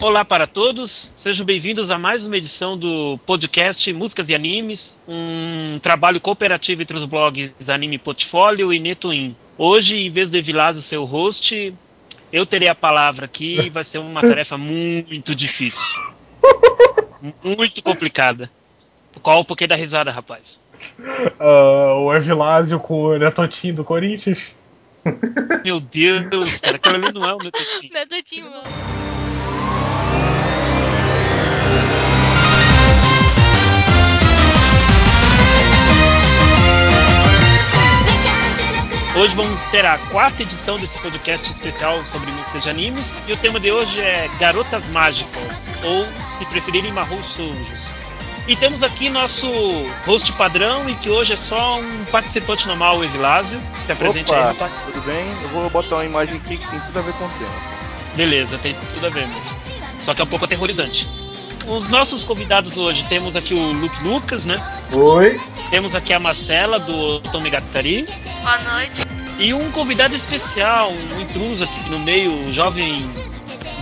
Olá para todos, sejam bem-vindos a mais uma edição do podcast Músicas e Animes, um trabalho cooperativo entre os blogs Anime Portfólio e Netoin. Hoje, em vez do Evilásio ser o host, eu terei a palavra aqui e vai ser uma tarefa muito difícil. Muito complicada. Qual o porquê da risada, rapaz? Uh, o Evilásio com o Netotinho do Corinthians. Meu Deus, cara, aquilo ali não é o Netotinho. Netotinho, mano. Hoje vamos ter a quarta edição desse podcast especial sobre músicas de animes e o tema de hoje é Garotas Mágicas, ou, se preferirem, Marros Sujos. E temos aqui nosso host padrão e que hoje é só um participante normal, o Evilásio. Se apresente Opa, aí, rapaz. Tudo bem? Eu vou botar uma imagem aqui que tem tudo a ver com o tema. Beleza, tem tudo a ver mesmo. Só que é um pouco aterrorizante. Os nossos convidados hoje temos aqui o Luke Lucas, né? Oi. Temos aqui a Marcela do Tomegatari. Boa noite. E um convidado especial, um intruso aqui no meio, o jovem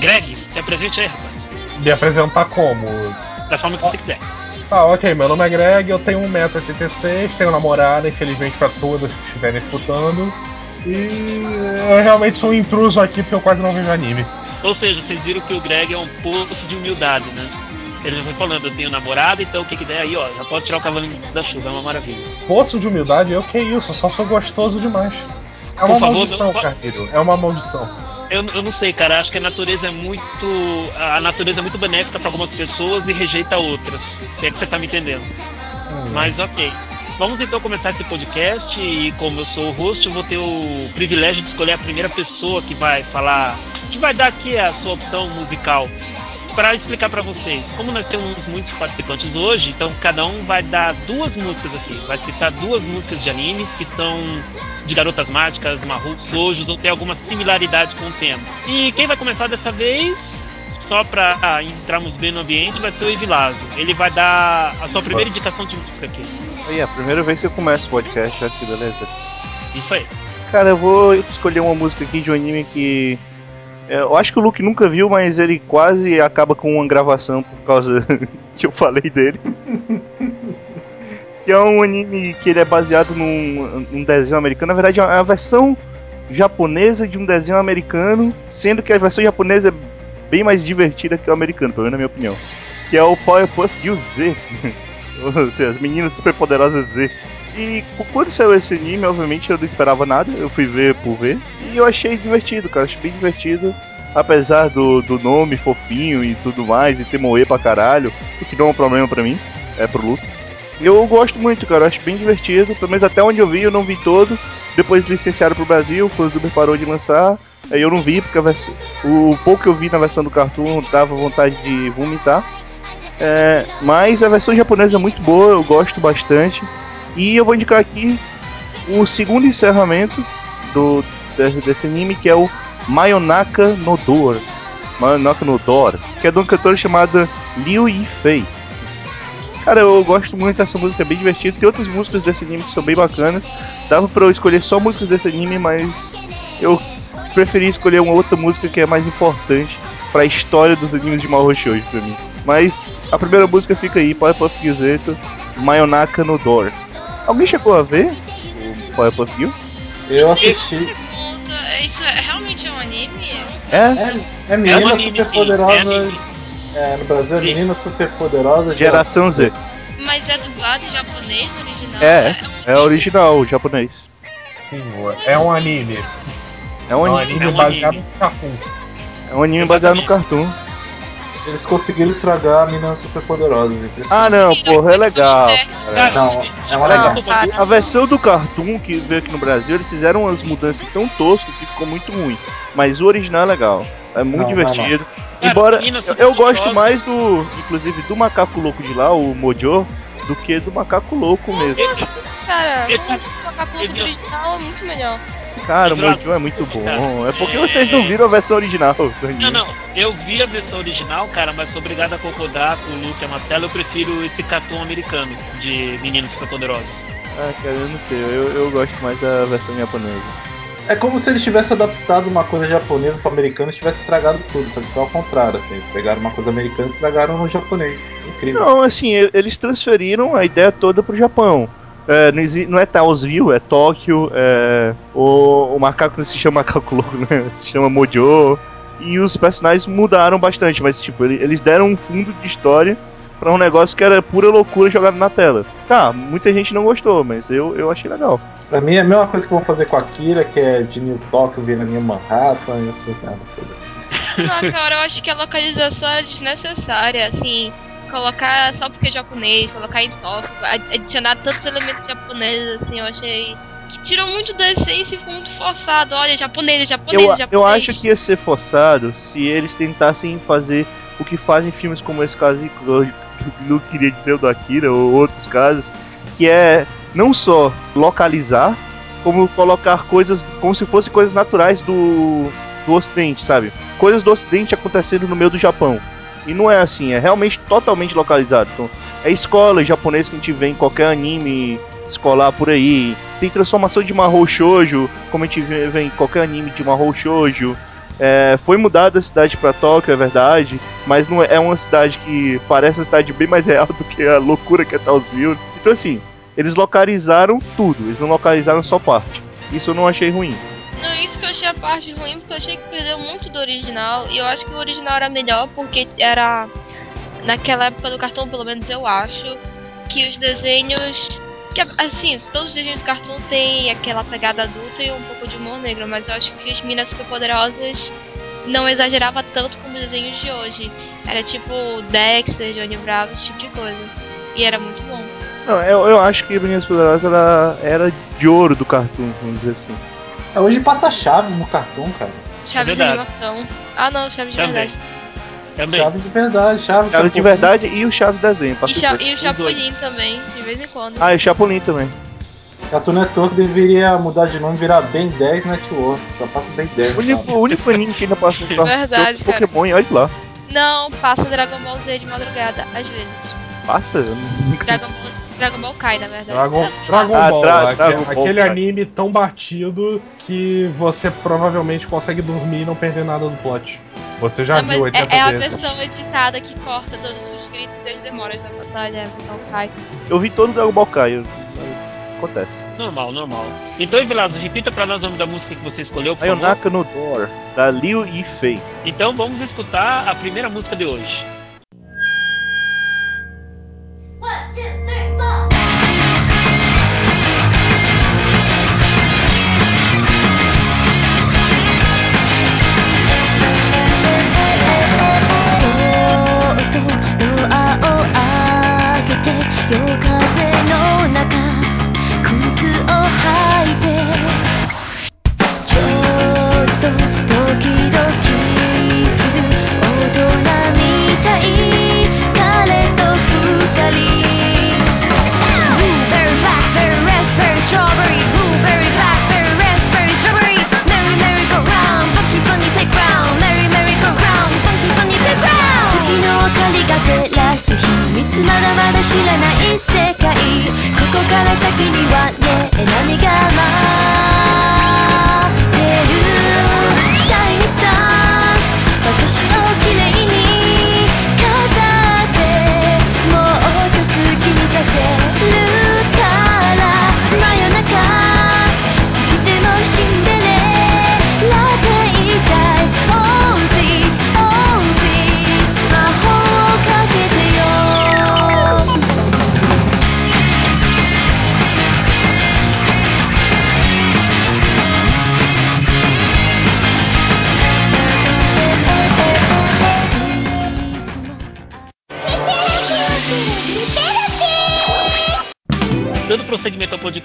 Greg. Se apresente aí, rapaz. Me apresentar como? Da forma que você quiser. Tá, ok, meu nome é Greg, eu tenho 1,86m, tenho namorada, infelizmente pra todas que estiverem escutando. E eu realmente sou um intruso aqui porque eu quase não vejo anime. Ou seja, vocês viram que o Greg é um poço de humildade, né? Ele foi falando, eu tenho namorada, então o que que der aí, ó, já pode tirar o cavalinho da chuva, é uma maravilha. Poço de humildade, eu que isso, só sou gostoso demais. É uma favor, maldição, não- Carneiro, é uma maldição. Eu, eu não sei, cara, acho que a natureza é muito. A natureza é muito benéfica pra algumas pessoas e rejeita outras. Se é que você tá me entendendo. Hum. Mas ok. Vamos então começar esse podcast e como eu sou o host, eu vou ter o privilégio de escolher a primeira pessoa que vai falar, que vai dar aqui a sua opção musical. Para explicar para vocês, como nós temos muitos participantes hoje, então cada um vai dar duas músicas aqui, vai citar duas músicas de animes que são de garotas mágicas, marros, sojos ou tem alguma similaridade com o tema. E quem vai começar dessa vez só pra ah, entrarmos bem no ambiente, vai ser o Evilásio. Ele vai dar a sua primeira indicação de música aqui. Aí, é a primeira vez que eu começo o podcast aqui, beleza? Isso aí. Cara, eu vou escolher uma música aqui de um anime que. É, Eu acho que o Luke nunca viu, mas ele quase acaba com uma gravação por causa que eu falei dele. que é um anime que ele é baseado num, num desenho americano. Na verdade, é uma versão japonesa de um desenho americano, sendo que a versão japonesa é bem mais divertida que o americano, pelo menos na minha opinião. Que é o Powerpuff Girls Z. Ou seja, as meninas superpoderosas Z. E quando saiu esse anime, obviamente eu não esperava nada, eu fui ver por ver. E eu achei divertido, cara, achei bem divertido. Apesar do, do nome fofinho e tudo mais, e ter moer pra caralho, o que não é um problema pra mim, é pro Luke. Eu gosto muito, cara, acho bem divertido. Pelo menos até onde eu vi, eu não vi todo. Depois licenciaram pro Brasil, o Fanzuber parou de lançar. Aí eu não vi, porque vers- o pouco que eu vi na versão do cartoon dava vontade de vomitar. É, mas a versão japonesa é muito boa, eu gosto bastante. E eu vou indicar aqui o segundo encerramento do, de- desse anime, que é o Mayonaka no Door. Mayonaka no Door, que é de uma cantora chamada Liu Yifei. Cara, eu gosto muito dessa música, é bem divertida. Tem outras músicas desse anime que são bem bacanas. Dava pra eu escolher só músicas desse anime, mas eu preferi escolher uma outra música que é mais importante pra história dos animes de Mahou Shoujo pra mim. Mas a primeira música fica aí, Powerpuff Girls Mayonaka no Door. Alguém chegou a ver o Powerpuff Girl? Eu assisti. Pergunta, isso é, realmente é um anime? É? É, é É um menina anime, super é poderosa. anime. É, no Brasil é menina super poderosa. Geração Z. Mas é dublado em japonês no original? É, um é original, japonês. Sim, é um anime. É É um anime, É um baseado no cartoon. é um anime baseado no cartoon. Eles conseguiram estragar a menina super poderosa. Ah não, porra, é legal. cara. Não, é uma Legal. A versão do cartoon que veio aqui no Brasil, eles fizeram umas mudanças tão toscas que ficou muito ruim. Mas o original é legal. É muito Não, divertido. Cara, Embora menina eu, eu gosto superpoderosa. mais do, inclusive, do macaco louco de lá, o Mojo, do que do macaco louco mesmo. cara, o macaco louco do original é muito melhor. Cara, o. Mojo é muito bom. É porque É. vocês não viram a versão original do anime. Não, não, eu vi a versão original, cara, mas sou obrigado a concordar com o Luke e a Marcela. Eu prefiro esse cartoon americano de Meninos Superpoderosos. Ah, cara, eu não sei. Eu, eu gosto mais da versão japonesa. É como se eles tivessem adaptado uma coisa japonesa para americano e tivesse estragado tudo, só que foi ao contrário, assim. Eles pegaram uma coisa americana e estragaram no japonês. Incrível. Não, assim, eles transferiram a ideia toda pro Japão. É, não, exi- não é Townsville, é Tóquio, é, o, o macaco não se chama macaco louco, né? Se chama Mojo. E os personagens mudaram bastante, mas tipo, ele- eles deram um fundo de história pra um negócio que era pura loucura jogado na tela. Tá, muita gente não gostou, mas eu, eu achei legal. Pra mim é a mesma coisa que vão fazer com a Kira, que é de New Tóquio vir na minha Manhattan, e assim, cara, coisa assim. Não, cara, eu acho que a localização é desnecessária, assim. Colocar só porque é japonês, colocar em ad- adicionar tantos elementos japoneses, assim, eu achei. Que tirou muito da essência e ficou muito forçado. Olha, japonês, japonês, Eu, japonês. eu acho que ia ser forçado se eles tentassem fazer o que fazem em filmes como esse caso que eu não queria dizer o do Akira ou outros casos, que é não só localizar, como colocar coisas como se fossem coisas naturais do, do Ocidente, sabe? Coisas do Ocidente acontecendo no meio do Japão. E não é assim, é realmente totalmente localizado. Então, é escola japonesa que a gente vê em qualquer anime escolar por aí. Tem transformação de Mahou Shoujo, como a gente vê, em qualquer anime de Mahou Shoujo. É, foi mudada a cidade pra Tóquio, é verdade, mas não é, é uma cidade que parece uma cidade bem mais real do que a loucura que é Townsville. Então assim, eles localizaram tudo, eles não localizaram só parte. Isso eu não achei ruim. Não, isso que eu a parte ruim, porque eu achei que perdeu muito do original. E eu acho que o original era melhor, porque era. Naquela época do cartão, pelo menos eu acho, que os desenhos. Que, assim, todos os desenhos do cartoon têm aquela pegada adulta e um pouco de humor negro, mas eu acho que os Minas Superpoderosas não exagerava tanto como os desenhos de hoje. Era tipo Dexter, Johnny Bravo, esse tipo de coisa. E era muito bom. Não, eu, eu acho que Meninas Poderosas ela era de ouro do cartoon, vamos dizer assim. É, hoje passa Chaves no cartão, cara. Chaves de verdade. animação. Ah não, Chaves de Também. verdade. Também. Chaves de verdade, Chaves, Chaves de verdade e o Chaves desenho. E, Cha e o Chapolin também, de vez em quando. Ah, e Chapolin também. Cartoon Network deveria mudar de nome e virar Ben 10 Network. Só passa Ben 10. O único, o único anime que ainda passa no cartoon Verdade, é o Pokémon, e olha lá. Não, passa Dragon Ball Z de madrugada, às vezes. Passa? Dragon Ball, Dragon Ball Kai, na verdade. Dragon, Dragon Ah, Ball, Dra- Dragon Ball, aquele cara. anime tão batido que você provavelmente consegue dormir e não perder nada do plot. Você já Não, viu mas 80 é, é a versão editada que corta todos os gritos e as demoras da batalha, Kai. Eu vi todo o Dragon Ball Kai, mas acontece. Normal, normal. Então, Vilazo, repita pra nós o nome da música que você escolheu, por. Ayonaka no Door, da Liu Yifei. Então vamos escutar a primeira música de hoje.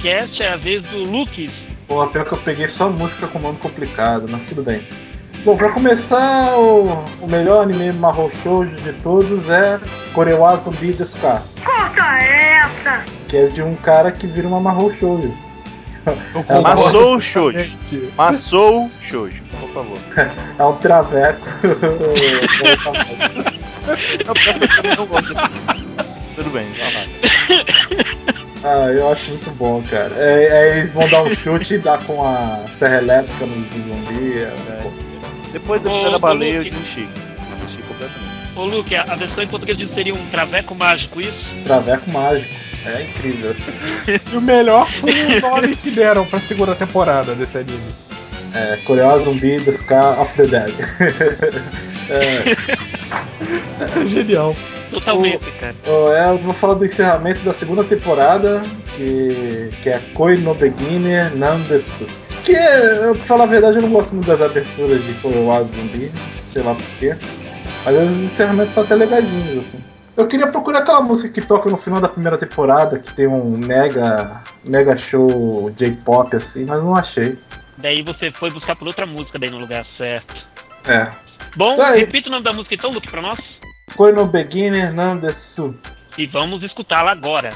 Podcast, é a vez do Lucas. Pô, pior que eu peguei só música com nome complicado, mas tudo bem. Bom, pra começar, o, o melhor anime Mahou Shoujo de todos é Korewa Zumbi Desuka. Corta essa! Que é de um cara que vira uma Mahou Shoujo. É, Massou Shoujo. Massou Shoujo, por favor. É um traveco. Não, não gosto desse. Tudo bem, vai lá. ah, eu acho muito bom, cara. É, é, eles vão dar um chute e dar com a serra elétrica no zumbi. É, é. Depois da primeira baleia eu desisti. Desisti completamente. Ô Luke, a a versão em português disso seria um traveco mágico, isso? Traveco mágico. É incrível. E o melhor foi o nome que deram pra segunda temporada desse anime. É, Coreia Zumbi The Scar of the Dead. é, É genial. Totalmente, cara. ó, é, eu vou falar do encerramento da segunda temporada, que, que é Koi no Beginner Nandesu. Que, eu, pra falar a verdade, eu não gosto muito das aberturas de Koreia Zumbi, sei lá porquê. Mas os encerramentos são até legadinhos, assim. Eu queria procurar aquela música que toca no final da primeira temporada, que tem um mega, mega show J-pop, assim, mas não achei. Daí você foi buscar por outra música daí no lugar certo. É. Bom, Tá repita o nome da música então, Luke, pra nós. Koi no Beginner Nandesu. E vamos escutá-la agora.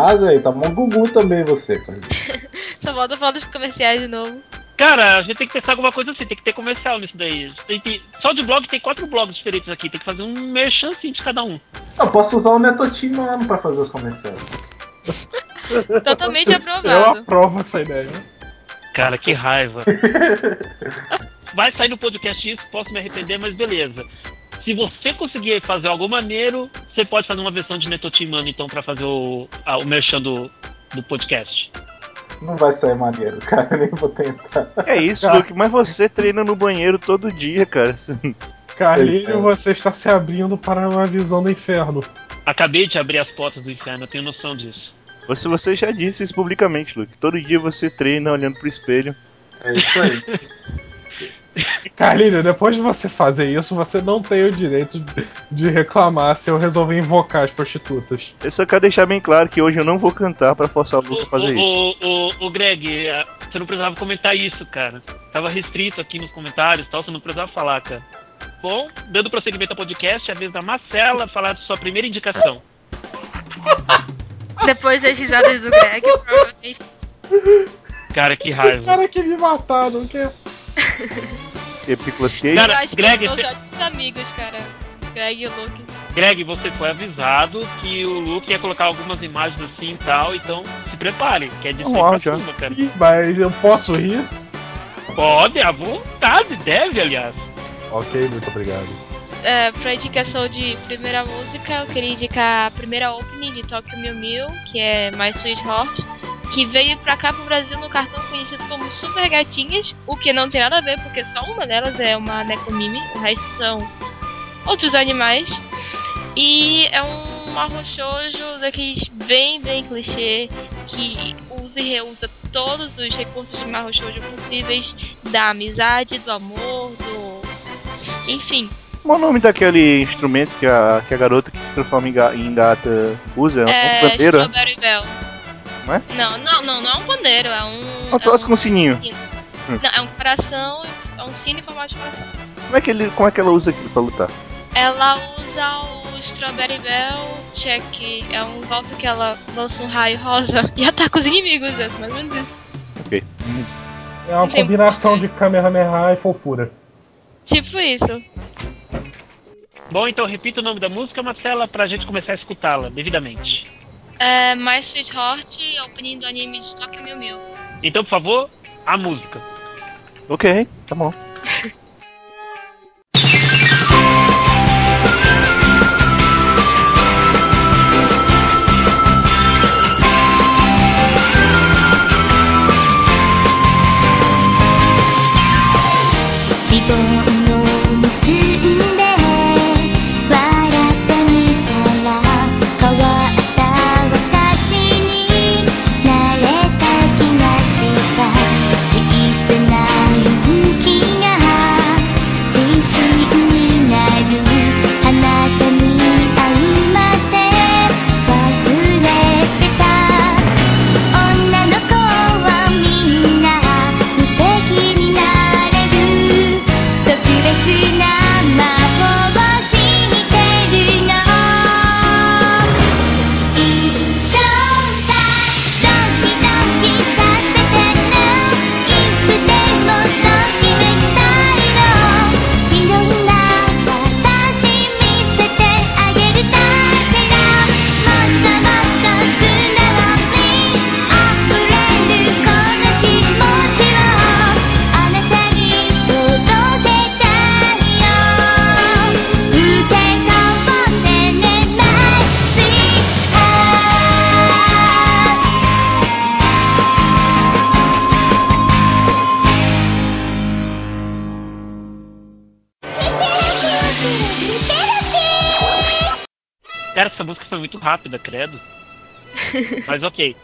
Vilaza, aí tá bom Gugu também você, cara. Só volta falar dos comerciais de novo. Cara, a gente tem que pensar alguma coisa assim, tem que ter comercial nisso daí. Tem só de blog tem quatro blogs diferentes aqui, tem que fazer um merchan assim de cada um. Eu posso usar o Netotim Mano pra fazer os comerciais. Totalmente Eu aprovado. aprovo essa ideia. Cara, que raiva. Vai sair no podcast isso, posso me arrepender, mas beleza. Se você conseguir fazer algo maneiro, você pode fazer uma versão de Netotimano, então, pra fazer o, a- o merchan do, do podcast. Não vai sair maneiro, cara, nem vou tentar. É isso, Cara. Luke, mas você treina no banheiro todo dia, cara. Carlinho, você está se abrindo para uma visão do inferno. Acabei de abrir as portas do inferno, eu tenho noção disso. Você, você já disse isso publicamente, Luke. Todo dia você treina olhando pro espelho. É isso aí. Carlinho, depois de você fazer isso, você não tem o direito de- reclamar se eu resolver invocar as prostitutas. Eu só quero deixar bem claro que hoje eu não vou cantar pra forçar o Luke a fazer isso. Ô, ô, ô, ô, Greg, eh, você não precisava comentar isso, cara. Tava restrito aqui nos comentários e tal, você não precisava falar, cara. Bom, dando prosseguimento ao podcast, é a vez da Marcela falar de sua primeira indicação. Depois das risadas do Greg, provavelmente. Cara, que Esse raiva. cara quer me matar, não quer? E Picolas Cage? Cara, eu acho Greg, você- os ótimos amigos, cara. Greg e o Luke. Greg, você foi avisado que o Luke ia colocar algumas imagens assim e tal, então se prepare, que é de já. cima, cara. Mas eu posso rir? Pode, à vontade, deve, aliás. Ok, muito obrigado. É, pra indicação de primeira música, eu queria indicar a primeira opening de Tokyo Mew Mew, que é My Sweet Heart, que veio pra cá pro Brasil no cartão conhecido como Super Gatinhas, o que não tem nada a ver, porque só uma delas é uma Nekomimi, o resto são outros animais. E é um marro shoujo daqueles bem, bem clichê, que usa e reusa todos os recursos de marro shoujo possíveis, da amizade, do amor, do... Enfim, Qual o nome daquele instrumento que a, que a garota que se transforma em, ga- em gata usa? É um pandeiro? é? Strawberry Bell. Não é? Não, não, não, não é um pandeiro, é um. Um troço é com sininho. Não, é um coração, é um sino em formato de coração. Como é que, ele, como é que ela usa aquilo pra lutar? Ela usa o Strawberry Bell Check. É um golpe que ela lança um raio rosa e ataca os inimigos. É mais ou menos isso. É uma Tem- combinação de Kamehameha e fofura. Tipo isso. Bom, então repita o nome da música, Marcela, pra gente começar a escutá-la devidamente. É My Sweet Heart, opening do anime de Tokyo Mew Mew. Então, por favor, a música. Ok, tá bom. Rápida, credo. Mas ok.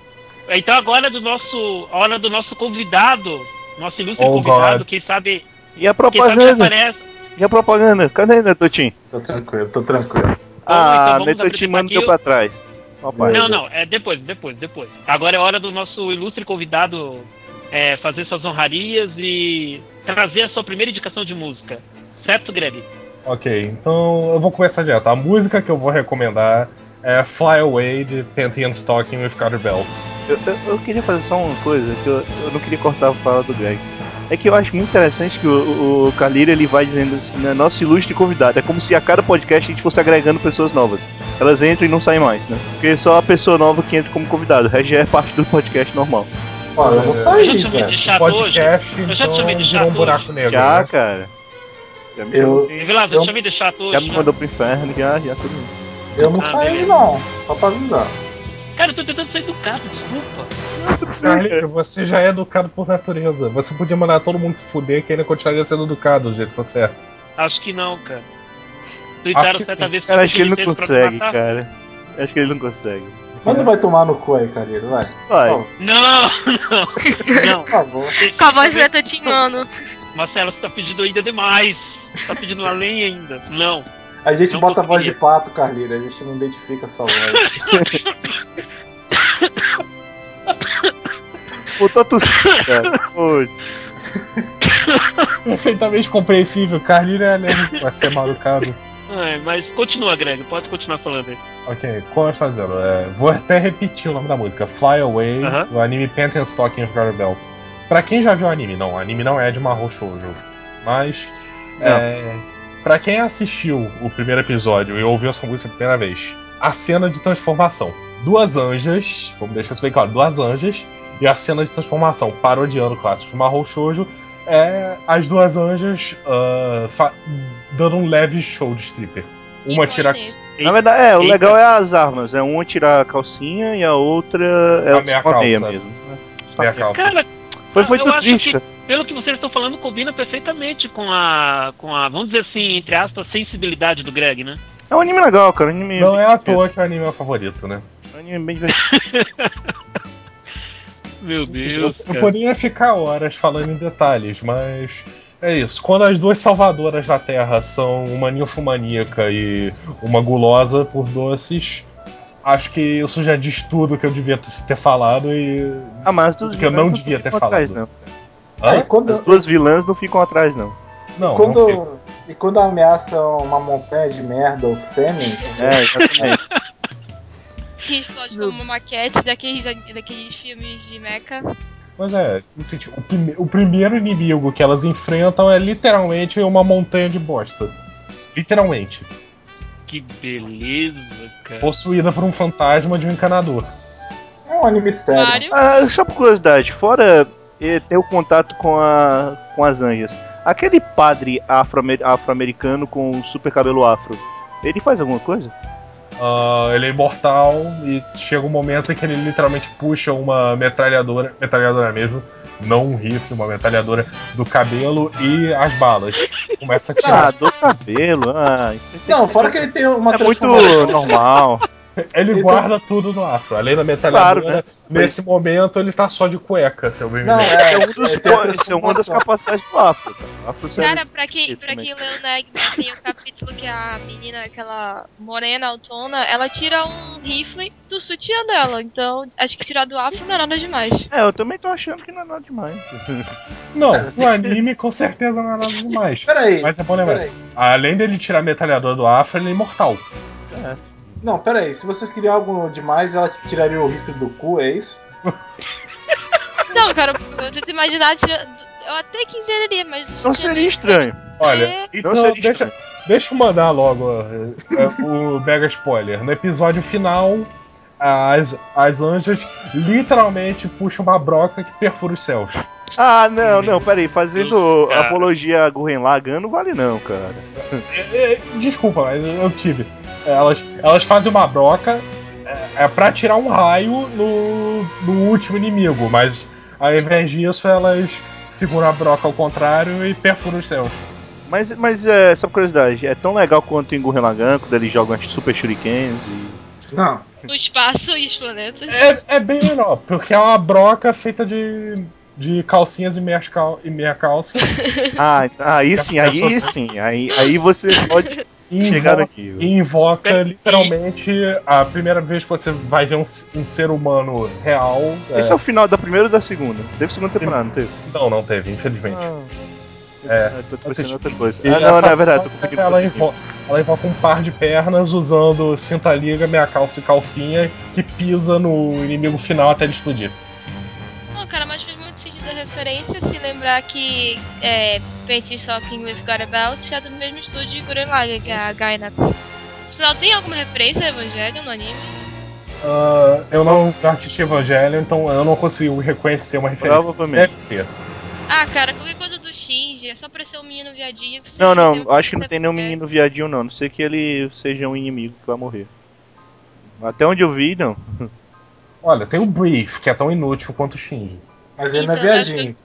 Então agora é do nosso. A hora do nosso convidado. Nosso ilustre Oh, convidado, God. quem sabe. E a propaganda? E a propaganda? Cadê, Netotin? Tô tranquilo, tô tranquilo. Ah, então vamos Netotin apresentar mano aqui deu o- pra trás. Ó, pai. Não, não, é depois, depois, depois. Agora é hora do nosso ilustre convidado é, fazer suas honrarias e trazer a sua primeira indicação de música. Certo, Greg? Ok, então eu vou começar direto. A música que eu vou recomendar é Fly Away de Panty and Stocking with Carter Belt. Eu, eu- eu queria fazer só uma coisa, que eu, eu não queria cortar a fala do Greg. É que eu acho muito interessante que o, o Carlira ele vai dizendo assim, né, nosso ilustre convidado. É como se a cada podcast a gente fosse agregando pessoas novas. Elas entram e não saem mais, né? Porque só a pessoa nova que entra como convidado. O resto já é parte do podcast normal. Ó, eu vou Eu já sair, te chamei de chato hoje. Podcast, Eu já te então chamei de virou chato um buraco hoje. negro. já, né? cara. Já me Eu- chamou assim, eu Eu- te chamei de chato hoje. já me mandou pro inferno, já, já tudo isso. Eu não Ah, saí, beleza. não. Só pra avisar. Cara, eu tô tentando ser educado, desculpa. Carlinhos, você já é educado por natureza. Você podia mandar todo mundo se fuder que ainda continuaria sendo educado do jeito que você é. Acho que não, cara. Acho Tuitaram que certa sim. vez Cara, acho que ele não consegue, cara. Acho que ele não consegue. Manda vai tomar no cu aí, Carneiro, vai. Vai. Não, não, não. Por favor. Com a voz do. Marcelo, você tá pedindo ainda demais. Você tá pedindo além ainda. Não. A gente Não bota a voz de pato, Carneiro, a gente não identifica essa voz. Voltou a tossir, cara. Putz. Perfeitamente compreensível. Carlinhos é alérgico a ser mal educado. É, mas continua, Greg. Pode continuar falando aí. Ok, como eu dizendo, é, vou até repetir o nome da música: Fly Away, Aham. do anime Panty and Stocking of Carter Belt. Pra quem já viu o anime, não, o anime não é de Mahou Shoujo. Mas, é, pra quem assistiu o primeiro episódio e ouviu essa música pela primeira vez, a cena de transformação. Duas anjas, vamos deixar isso bem claro, duas anjas, e a cena de transformação, parodiando clássicos de Mahou Shoujo, é as duas anjas fa- dando um leve show de stripper. Uma tira Na verdade, é, o Eita. legal é as armas. É uma tirar a calcinha e a outra é A meia a meia calça. mesmo. Só meia calça. Cara, Foi, foi tudo triste, que-. Pelo que vocês estão falando, combina perfeitamente com a. com a, vamos dizer assim, entre aspas, sensibilidade do Greg, né? É um anime legal, cara. Um anime Não é à toa que o anime é o favorito, né? É um anime bem divertido. Meu Eu, Deus. eu cara. poderia ficar horas falando em detalhes, mas é isso. Quando as duas salvadoras da Terra são uma ninfomaníaca e uma gulosa por doces, acho que isso já diz tudo que eu devia ter falado e. Ah, mas as duas Que eu não devia ter falado. não. Quando, As duas vilãs não ficam atrás, não. Não, não quando, fico. E quando ameaçam uma montanha de merda ou sêmen, É, exatamente. Que explode como uma maquete daqueles, daqueles filmes de mecha. Mas é, assim, tipo, o, prime- o primeiro inimigo que elas enfrentam é literalmente uma montanha de bosta. Literalmente. Que beleza, cara. Possuída por um fantasma de um encanador. é um anime sério. Ah, só por curiosidade, fora ter o contato com, a, com as anjas, aquele padre afro-amer- afro-americano com super cabelo afro, ele faz alguma coisa? Ah, ele é imortal e chega um momento em que ele literalmente puxa uma metralhadora, metralhadora mesmo, não um rifle, uma metralhadora do cabelo e as balas. Começa a Ah, tirar. do cabelo. Ah, Não, fora que ele tem uma é muito normal. Ele Então- guarda tudo no afro. Além da metralhadora, Claro, né? nesse momento ele tá só de cueca, se eu bem me. Esse é, um dos, é, tem a esse é uma das capacidades do afro, cara. O afro Cara, pra quem, Eu pra quem leu o Negma, tem o capítulo que a menina, aquela morena autona, ela tira um rifle do sutiã dela. Então, acho que tirar do afro não é nada demais. É, eu também tô achando que não é nada demais. Não, no anime com certeza não é nada demais. Peraí, Mas é bom lembrar. Além dele tirar a metralhadora do afro, ele é imortal. Certo. Não, peraí. Se vocês queriam algo demais, ela tiraria o rifle do cu, é isso? Não, cara, eu tento imaginar, eu até que entenderia, mas. Não seria estranho. Olha, É. então Não seria deixa, estranho. deixa eu mandar logo é, é, o mega spoiler. No episódio final, as, as anjas literalmente puxam uma broca que perfura os céus. Ah, não, não, peraí. Fazendo Cara. apologia a Gurren Lagann não vale não, cara. É, é, Desculpa, mas eu tive. Elas, elas fazem uma broca é, é pra tirar um raio no, no último inimigo, mas ao invés disso elas seguram a broca ao contrário e perfuram os céus. Mas, mas é, essa curiosidade, é tão legal quanto em Gurren Lagann, quando eles jogam as super shurikens e... Não. O espaço e os planetas. É, é bem menor, porque é uma broca feita de, de calcinhas e meia, cal, e meia calça. Ah, aí sim, aí sim. Aí, aí você pode E invoca, nível. e invoca literalmente a primeira vez que você vai ver um, um ser humano real. é- Esse é o final da primeira ou da segunda? Teve segunda temporada, não teve? Não, não teve, infelizmente. É. É. Eu tô Assiste. pensando em outra coisa. E Ah, não, não, é verdade, tô confundindo. Ela, com outra invo ela invoca um par de pernas usando cinta-liga, meia calça e calcinha que pisa no inimigo final até ele explodir. Não, cara, mas a referência se lembrar que é, Painting Talking with God About é do mesmo estúdio de Gurren Lagann, que é a Gainax. Afinal, tem alguma referência a Evangelho no anime? Ah, eu não assisti Evangelho, então eu não consigo reconhecer uma referência. Provavelmente. Deve ter. Ah, cara, qualquer coisa do Shinji, é só parecer um menino viadinho. que Não, não, acho que não tem nenhum menino viadinho, não. A Não sei que ele seja um inimigo que vai morrer. Até onde eu vi, não. Olha, tem o Brief, que é tão inútil quanto o Shinji. Mas ele não é Então, viadinho.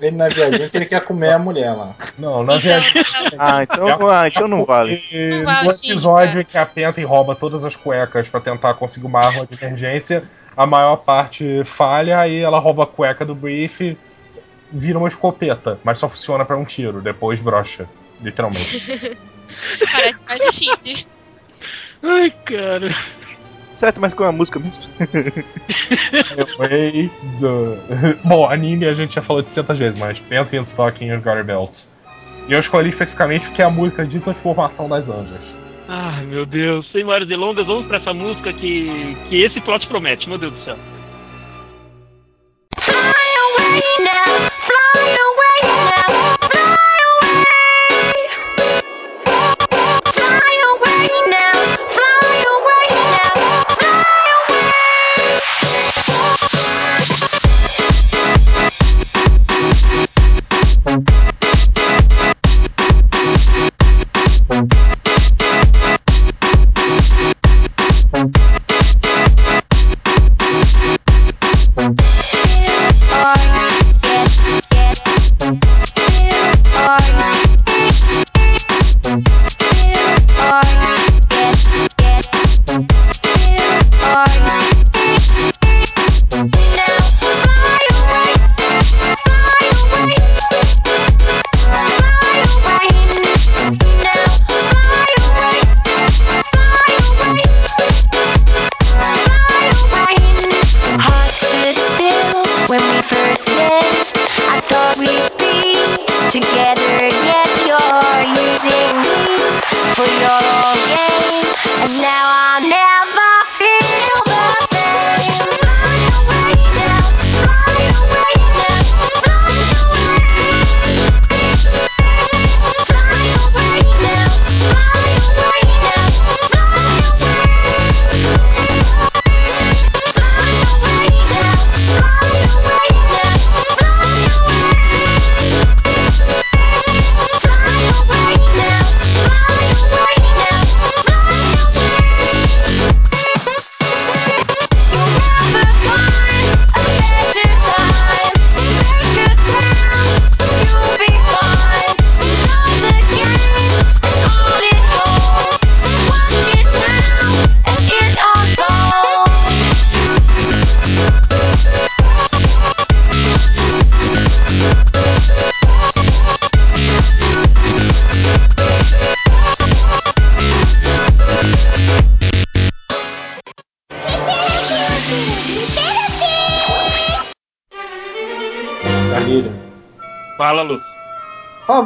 Ele não é viadinho porque ele quer comer a mulher lá. Não, na Então, verdade. não, Ah, então, ah, então não vale. E Não vale, no episódio cara. em que a Penta rouba todas as cuecas pra tentar conseguir uma arma de emergência, a maior parte falha, aí ela rouba a cueca do Brief, vira uma escopeta, mas só funciona pra um tiro, depois brocha, literalmente. Parece mais. Ai, cara. Certo, mas qual é a música mesmo? Away do... Bom, anime a gente já falou de centas vezes, mas Penta e Stocking e Garter Belt. E eu escolhi especificamente porque é a música de transformação das anjas. Ah, meu Deus. Sem maiores delongas, vamos pra essa música que, que esse plot promete, meu Deus do céu. Fly away now, fly away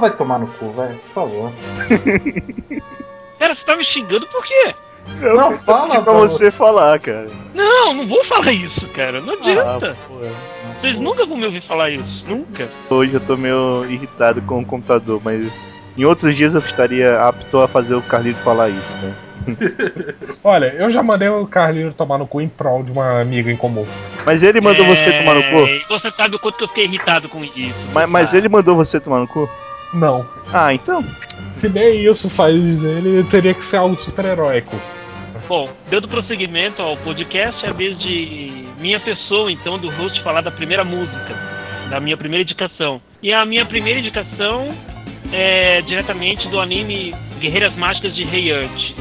vai tomar no cu, velho, por favor. Cara, você tá me xingando por quê? Eu Não, fala pedi pra você falar, cara. Não, não vou falar isso, cara. Não adianta. Ah, Vocês nunca vão me ouvir falar isso. Nunca. Hoje eu tô meio irritado com o computador, mas em outros dias eu estaria apto a fazer o Carlito falar isso, né? Olha, eu já mandei o Carlinho tomar no cu em prol de uma amiga em comum. Mas ele mandou você É, tomar no cu? Você sabe o quanto que eu fiquei irritado com isso. Mas, mas Ah, ele mandou você tomar no cu? Não. Ah, então. Se nem isso faz ele, teria que ser algo super heróico. Bom, dando prosseguimento ao podcast, é a vez de minha pessoa, então, do host, falar da primeira música, da minha primeira indicação. E a minha primeira indicação é diretamente do anime Guerreiras Mágicas de Rei Earth.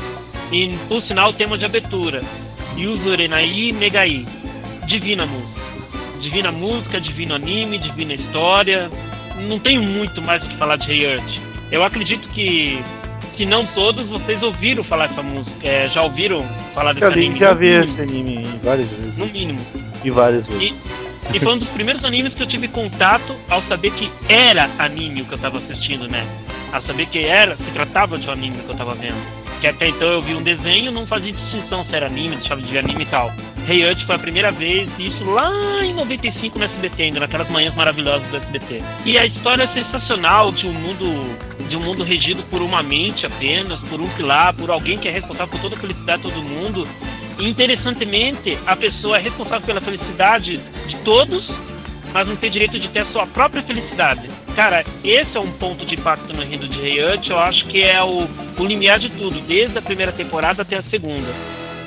E, por sinal, tema de abertura. Yuzurenai Megai. Divina música. Divina música, divino anime, divina história. Não tenho muito mais o que falar de Rei Earth. Eu acredito que, se não todos, vocês ouviram falar essa música. é, já ouviram falar desse Já, vi, anime? já no vi esse anime várias vezes. No mínimo. E várias vezes. E foi um dos primeiros animes que eu tive contato ao saber que era anime o que eu tava assistindo, né? A saber que era, se tratava de um anime que eu tava vendo. Que até então eu vi um desenho, não fazia distinção se era anime, deixava de ver anime e tal. Rei Earth foi a primeira vez, isso lá em 95 no SBT, ainda naquelas manhãs maravilhosas do SBT. E a história é sensacional de um mundo de um mundo regido por uma mente apenas, por um pilar, por alguém que é responsável por toda a felicidade de todo mundo. Interessantemente, a pessoa é responsável pela felicidade de todos, mas não tem direito de ter a sua própria felicidade. Cara, esse é um ponto de impacto no enredo de Rei Earth, eu acho que é o, o limiar de tudo, desde a primeira temporada até a segunda.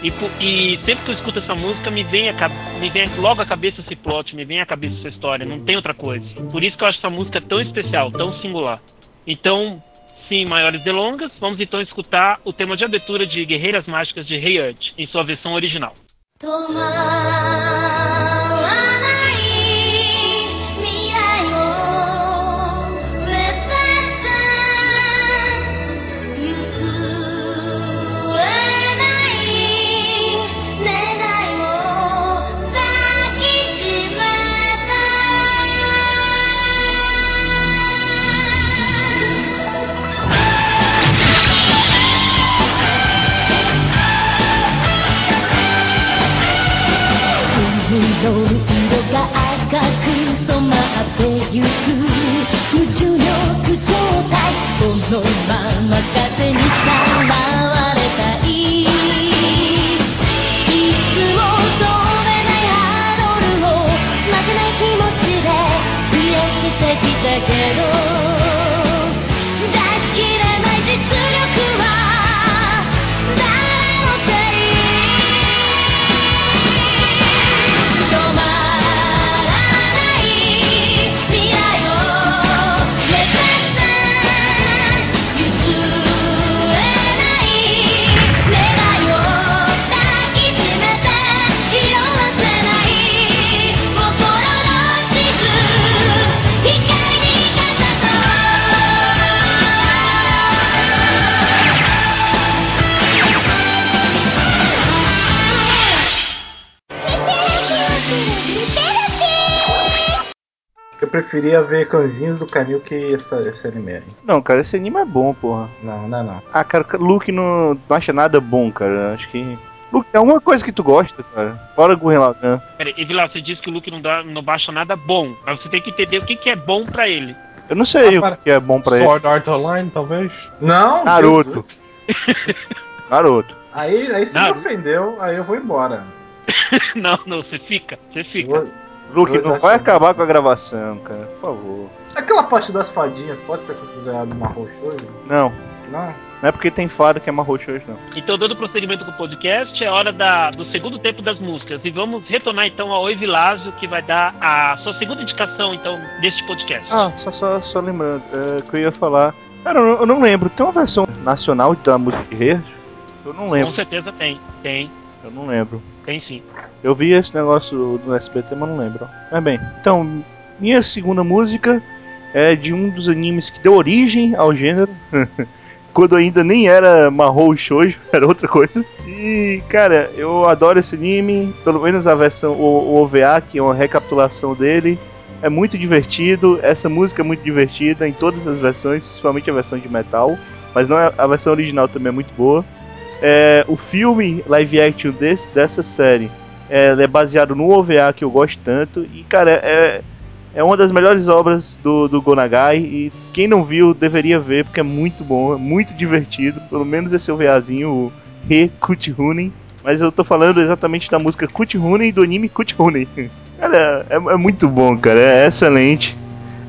E, e sempre que eu escuto essa música, me vem, a, me vem logo à cabeça esse plot, me vem à cabeça essa história, não tem outra coisa. Por isso que eu acho essa música tão especial, tão singular. Então, sem maiores delongas, vamos então escutar o tema de abertura de Guerreiras Mágicas de Rei Earth, em sua versão original. 止 preferia ver Cãozinhos do Canil que essa, esse anime. Não, cara, esse anime é bom, porra. Não, não, não. Ah, cara, Luke não, não acha nada bom, cara. Acho que. Luke, é uma coisa que tu gosta, cara. Fora Gurren Lagann. Peraí, e Vilar, você disse que o Luke não, dá, não baixa nada bom, mas você tem que entender o que, que é bom pra ele. Eu não sei Ah, o para- que é bom pra ele. Sword Art Online, talvez? Não, Naruto. Garoto. Aí, aí você me Naruto. ofendeu, aí eu vou embora. não, não, você fica, você fica. Vou- Luke, não vai acabar com a gravação, cara. Por favor. Aquela parte das fadinhas pode ser considerada uma roxoide? Não. Não. Não é porque tem fada que é marroxo hoje, não. Então, dando prosseguimento com o podcast, é hora da, do segundo tempo das músicas. E vamos retornar então ao Oi Vilásio, que vai dar a sua segunda indicação, então, deste podcast. Ah, só, só, só lembrando, é, que eu ia falar. Cara, eu não, eu não lembro. Tem uma versão nacional da música de Reis? Eu não Com lembro. certeza tem, tem, Eu não lembro. tem sim. Eu vi esse negócio no SBT, mas não lembro. Mas bem, então, minha segunda música é de um dos animes que deu origem ao gênero. Quando ainda nem era Mahou Shoujo, era outra coisa. E, cara, eu adoro esse anime, pelo menos a versão, o, o OVA, que é uma recapitulação dele. é muito divertido, essa música é muito divertida em todas as versões, principalmente a versão de metal, mas não é, a versão original também é muito boa. É, o filme live action desse, dessa série é, é baseado no OVA que eu gosto tanto e cara é, é uma das melhores obras do, do Gonagai e quem não viu deveria ver porque é muito bom, é muito divertido, pelo menos esse OVAzinho, o Re Kuthunen. Mas eu tô falando exatamente da música Kuthunen e do anime Kuthunen. Cara, é, é muito bom, cara, é excelente.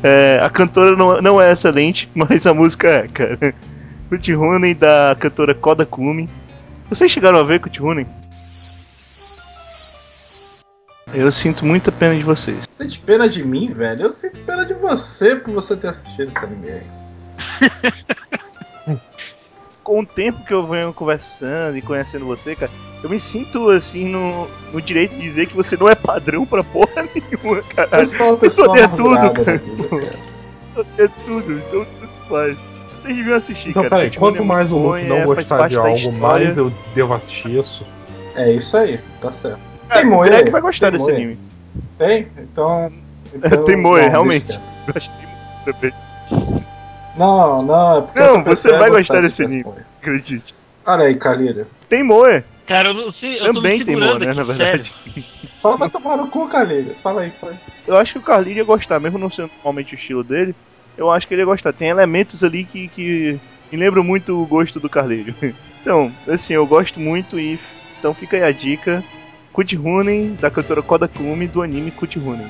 É, a cantora não, não é excelente, mas a música é, cara. Kuthunen da cantora Koda Kumi. Vocês chegaram a ver Kuthunen? Eu sinto muita pena de vocês. Sente pena de mim, velho? Eu sinto pena de você por você ter assistido esse anime aí. Com o tempo que eu venho conversando e conhecendo você, cara, eu me sinto assim no, no direito de dizer que você não é padrão pra porra nenhuma, Eu caralho. sou uma pessoa é tudo, cara. vida, cara. É tudo, então tudo faz. Vocês deviam assistir, Então, cara. peraí, quanto é mais o muito Luke bom não é- gostar de algo, mais eu devo assistir isso. É isso aí, tá certo. Cara, Tem o Moe, Greg vai gostar tem desse Moe. anime. Tem? Então. então Tem Moe, não, realmente. deixa. Eu acho que tem também, Não, não, é porque Não, você vai gostar desse Moe. anime. acredite. Olha aí, Kalira. Tem Moe. Cara, eu não sei, eu Também tô me tem Moe, né, aqui, na verdade. sério. Fala pra tomar no cu, Kalira. Fala aí, fala aí. Eu acho que o Carlinhos ia gostar, mesmo não sendo normalmente o estilo dele. Eu acho que ele ia gostar. Tem elementos ali que, que me lembram muito o gosto do Carlinhos. Então, assim, eu gosto muito e. Então fica aí a dica. Kuthunen, da cantora Koda Kumi, do anime Kuthunen.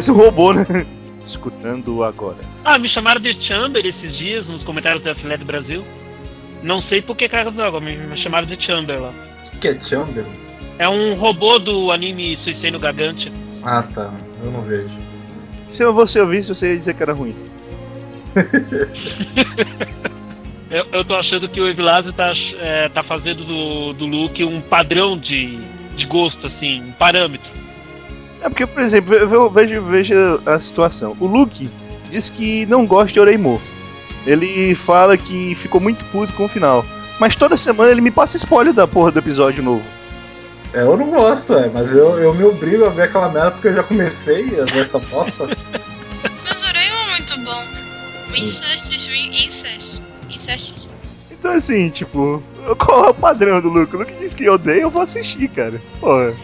Parece um robô, né? Escutando agora. Ah, me chamaram de Chamber esses dias nos comentários da Filé do Brasil. Não sei por que cargas d'água, me me chamaram de Chamber lá. O que, é Chamber? É um robô do anime Suicide no Gigante. Ah, tá. Eu não vejo. Se você ouvisse, você ia dizer que era ruim. Eu, eu tô achando que o Evilásio tá, é, tá fazendo do, do Luke um padrão de, de gosto, assim, um parâmetro. É porque, por exemplo, eu eu vejo, vejo a situação. O Luke diz que não gosta de Oreimo. Ele fala que ficou muito puto com o final. Mas toda semana ele me passa spoiler da porra do episódio novo. É, eu não gosto, é, mas eu, eu me obrigo a ver aquela merda porque eu já comecei a ver essa bosta. Mas o Raymond é muito bom. O Incest, Incest, Incest. Então, assim, tipo, qual é o padrão do Luke? O Luke diz que odeia, eu vou assistir, cara. Porra.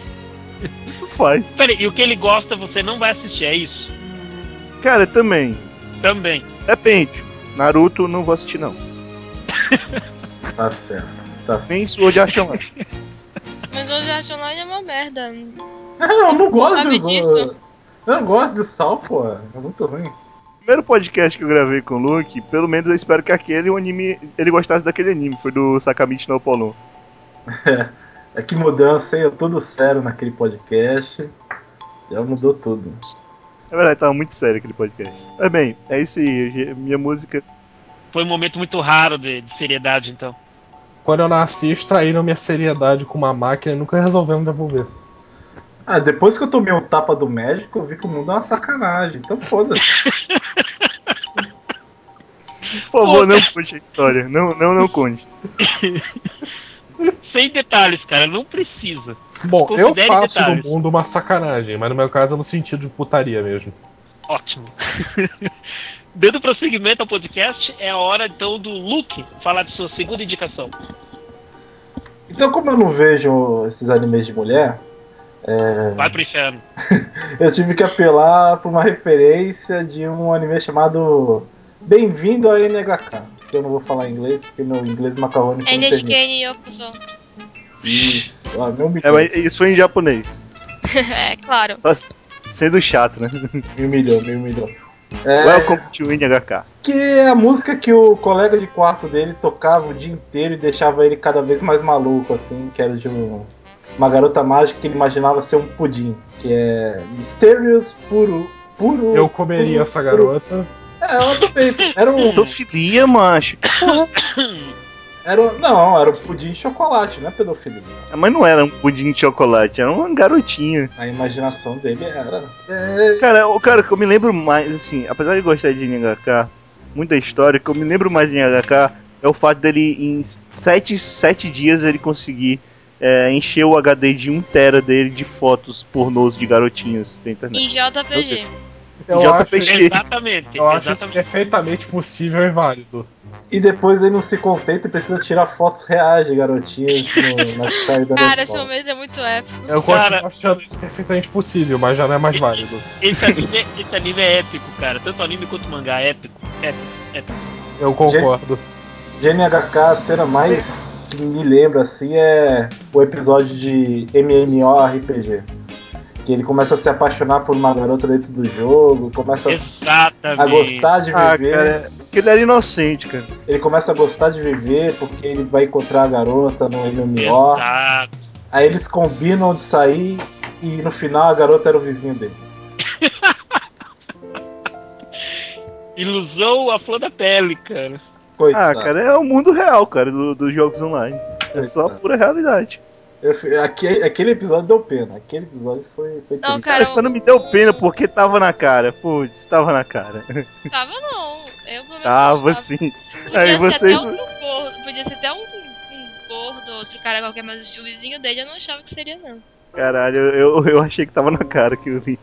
Tu faz. Peraí, e o que ele gosta você não vai assistir, é isso? Cara, também. Também. Depende. Naruto não vou assistir, não. Tá certo. Tá certo. Nem Sword Art Online. Mas o Art Online é uma merda. Eu não gosto disso? Eu não gosto de sal, pô. É muito ruim. primeiro podcast que eu gravei com o Luke, pelo menos eu espero que aquele o anime ele gostasse daquele anime, foi do Sakamichi no Polon. É que mudança, eu tudo sério naquele podcast. Já mudou tudo. É verdade, tava muito sério aquele podcast. Mas bem, é isso aí. Minha música. Foi um momento muito raro de, de seriedade, então. Quando eu nasci, extraíram minha seriedade com uma máquina e nunca resolveram devolver. Ah, depois que eu tomei um tapa do médico, eu vi que o mundo é uma sacanagem. Então foda-se. Por favor, não conte a história. Não, não, não conte. Sem detalhes, cara, não precisa. Bom, eu Considere faço detalhes. no mundo uma sacanagem, mas no meu caso é no sentido de putaria mesmo. Ótimo. Dando prosseguimento ao podcast, é a hora então do Luke falar de sua segunda indicação. Então, como eu não vejo esses animes de mulher, é, Vai pro inferno. eu tive que apelar pra uma referência de um anime chamado Bem-vindo a NHK. Que eu não vou falar inglês, porque meu inglês macarrônico não permite. Yokuzo. Isso, ó, meu É, milhão, mas isso foi em japonês. é, claro. Só s- sendo chato, né? me humilhou, me humilhou. É, Welcome to NHK. que é a música que o colega de quarto dele tocava o dia inteiro e deixava ele cada vez mais maluco, assim, que era de um- uma garota mágica que ele imaginava ser um pudim, que é Mysterious Puro. Puro. Eu comeria puro- essa puro- garota. É, ela também. Era um. Pedofilia, macho. Era, um- não, era um pudim de chocolate, não é pedofilia. Mas não era um pudim de chocolate, era uma garotinha. A imaginação dele era. É, Cara, o cara que eu me lembro mais, assim, apesar de gostar de NHK, muita história, o que eu me lembro mais de NHK é o fato dele, em sete, sete dias, ele conseguir é, encher o HD de 1 tera dele de fotos pornôs de garotinhas da internet. E JPG. Eu JPG. acho, Exatamente. eu acho exatamente. perfeitamente possível e válido. E depois ele não se contenta e precisa tirar fotos reais de garotinhas no, na saída da Cara, esse momento é muito épico. Eu Cara- continuo achando isso perfeitamente possível, mas já não é mais válido. Esse anime, esse anime é épico, cara. Tanto anime quanto mangá é épico. Épico, épico. Eu concordo. De NHK, a cena mais que me lembra assim é o episódio de MMORPG. Que ele começa a se apaixonar por uma garota dentro do jogo, começa Exatamente. a gostar de Ah, viver. cara, porque ele era inocente, cara. Ele começa a gostar de viver porque ele vai encontrar a garota no MMO. Exato. Aí eles combinam de sair e no final a garota era o vizinho dele. Ilusão a flor da pele, cara. Ah, Coitado. cara, é o mundo real, cara, do- dos jogos online. É só pura realidade. Eu fi- aque- aquele episódio deu pena. Aquele episódio foi, foi Não. Cara, Cara, só não me deu pena porque tava na cara. Putz, tava na cara. Tava não. Eu pelo menos Tava gostava. sim. Podia Aí ser vocês- até outro gordo, podia ser até um, um gordo, outro cara qualquer, mas o vizinho dele eu não achava que seria não. Caralho, eu, eu achei que tava na cara que eu vi.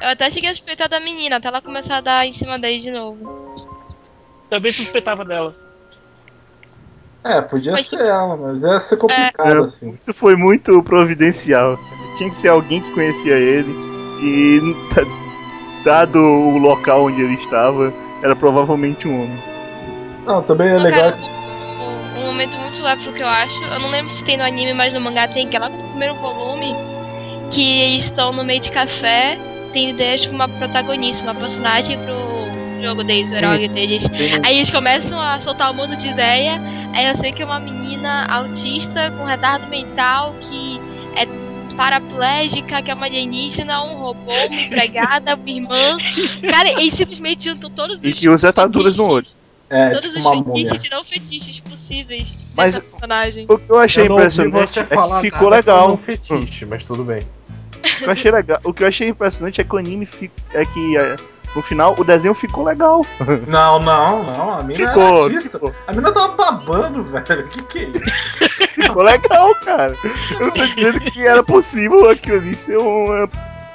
Eu até cheguei a suspeitar da menina, até ela começar a dar em cima dele de novo. Também suspeitava dela. É, podia Mas- ser ela, mas ia ser complicado É. assim. Isso foi muito providencial. Tinha que ser alguém que conhecia ele. E dado o local onde ele estava, era provavelmente um homem. Não, também é legal. cara, um, um- momento muito épico que eu acho, eu não lembro se tem no anime, mas no mangá tem, que é lá no primeiro volume, que eles estão no meio de café, tem ideias de uma protagonista, uma personagem pro jogo deles, o herói deles. Aí eles começam a soltar um monte de ideia. Aí eu sei que é uma menina autista com retardo mental que é paraplégica, que é uma alienígena, um robô, uma empregada, uma irmã. Cara, eles simplesmente juntam todos os E que usa ataduras no olho. É, Todos tipo os uma fetiches múmia. e não fetiches possíveis Mas- personagem. O que eu achei eu impressionante é que ficou nada legal. um fetiche, mas tudo bem. O que eu achei legal. O que eu achei impressionante é que o anime fi- é que é, no final o desenho ficou legal. Não, não, não. A mina Ficou, era artista. ficou, A mina tava babando, velho. Que que é isso? ficou legal, cara. Eu tô dizendo que era possível aquilo ali ser um,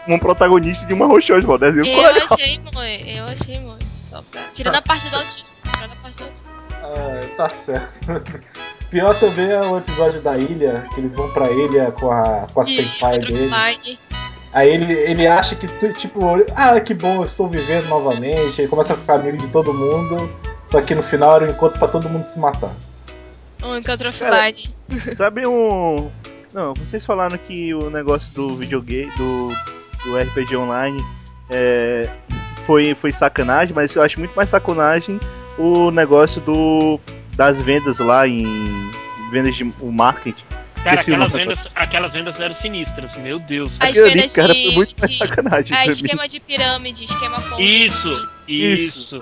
um protagonista de uma rochosa, mas o desenho ficou Eu legal. achei, mãe. Eu achei, mãe. Só pra... Tirando a parte do autismo. Tirando a parte do autismo. Ah, tá certo. Pior também é o episódio da ilha, que eles vão pra ilha com a, com a E senpai dele. Aí ele, ele acha que, tipo, ah, que bom, eu estou vivendo novamente. Ele começa a ficar amigo de todo mundo. Só que no final era um encontro pra todo mundo se matar. Um encontro Cara, slide. Sabe um. Não, vocês falaram que o negócio do videogame, do, do RPG online, é, foi, foi sacanagem, mas eu acho muito mais sacanagem o negócio do das vendas lá em vendas de o marketing. Cara, o aquelas vendas, aquelas vendas eram sinistras, meu Deus. As Aquilo ali, vendas cara, de- foi muito mais de- sacanagem É, pra mim. esquema de pirâmide, esquema ponto. Isso, Isso. isso.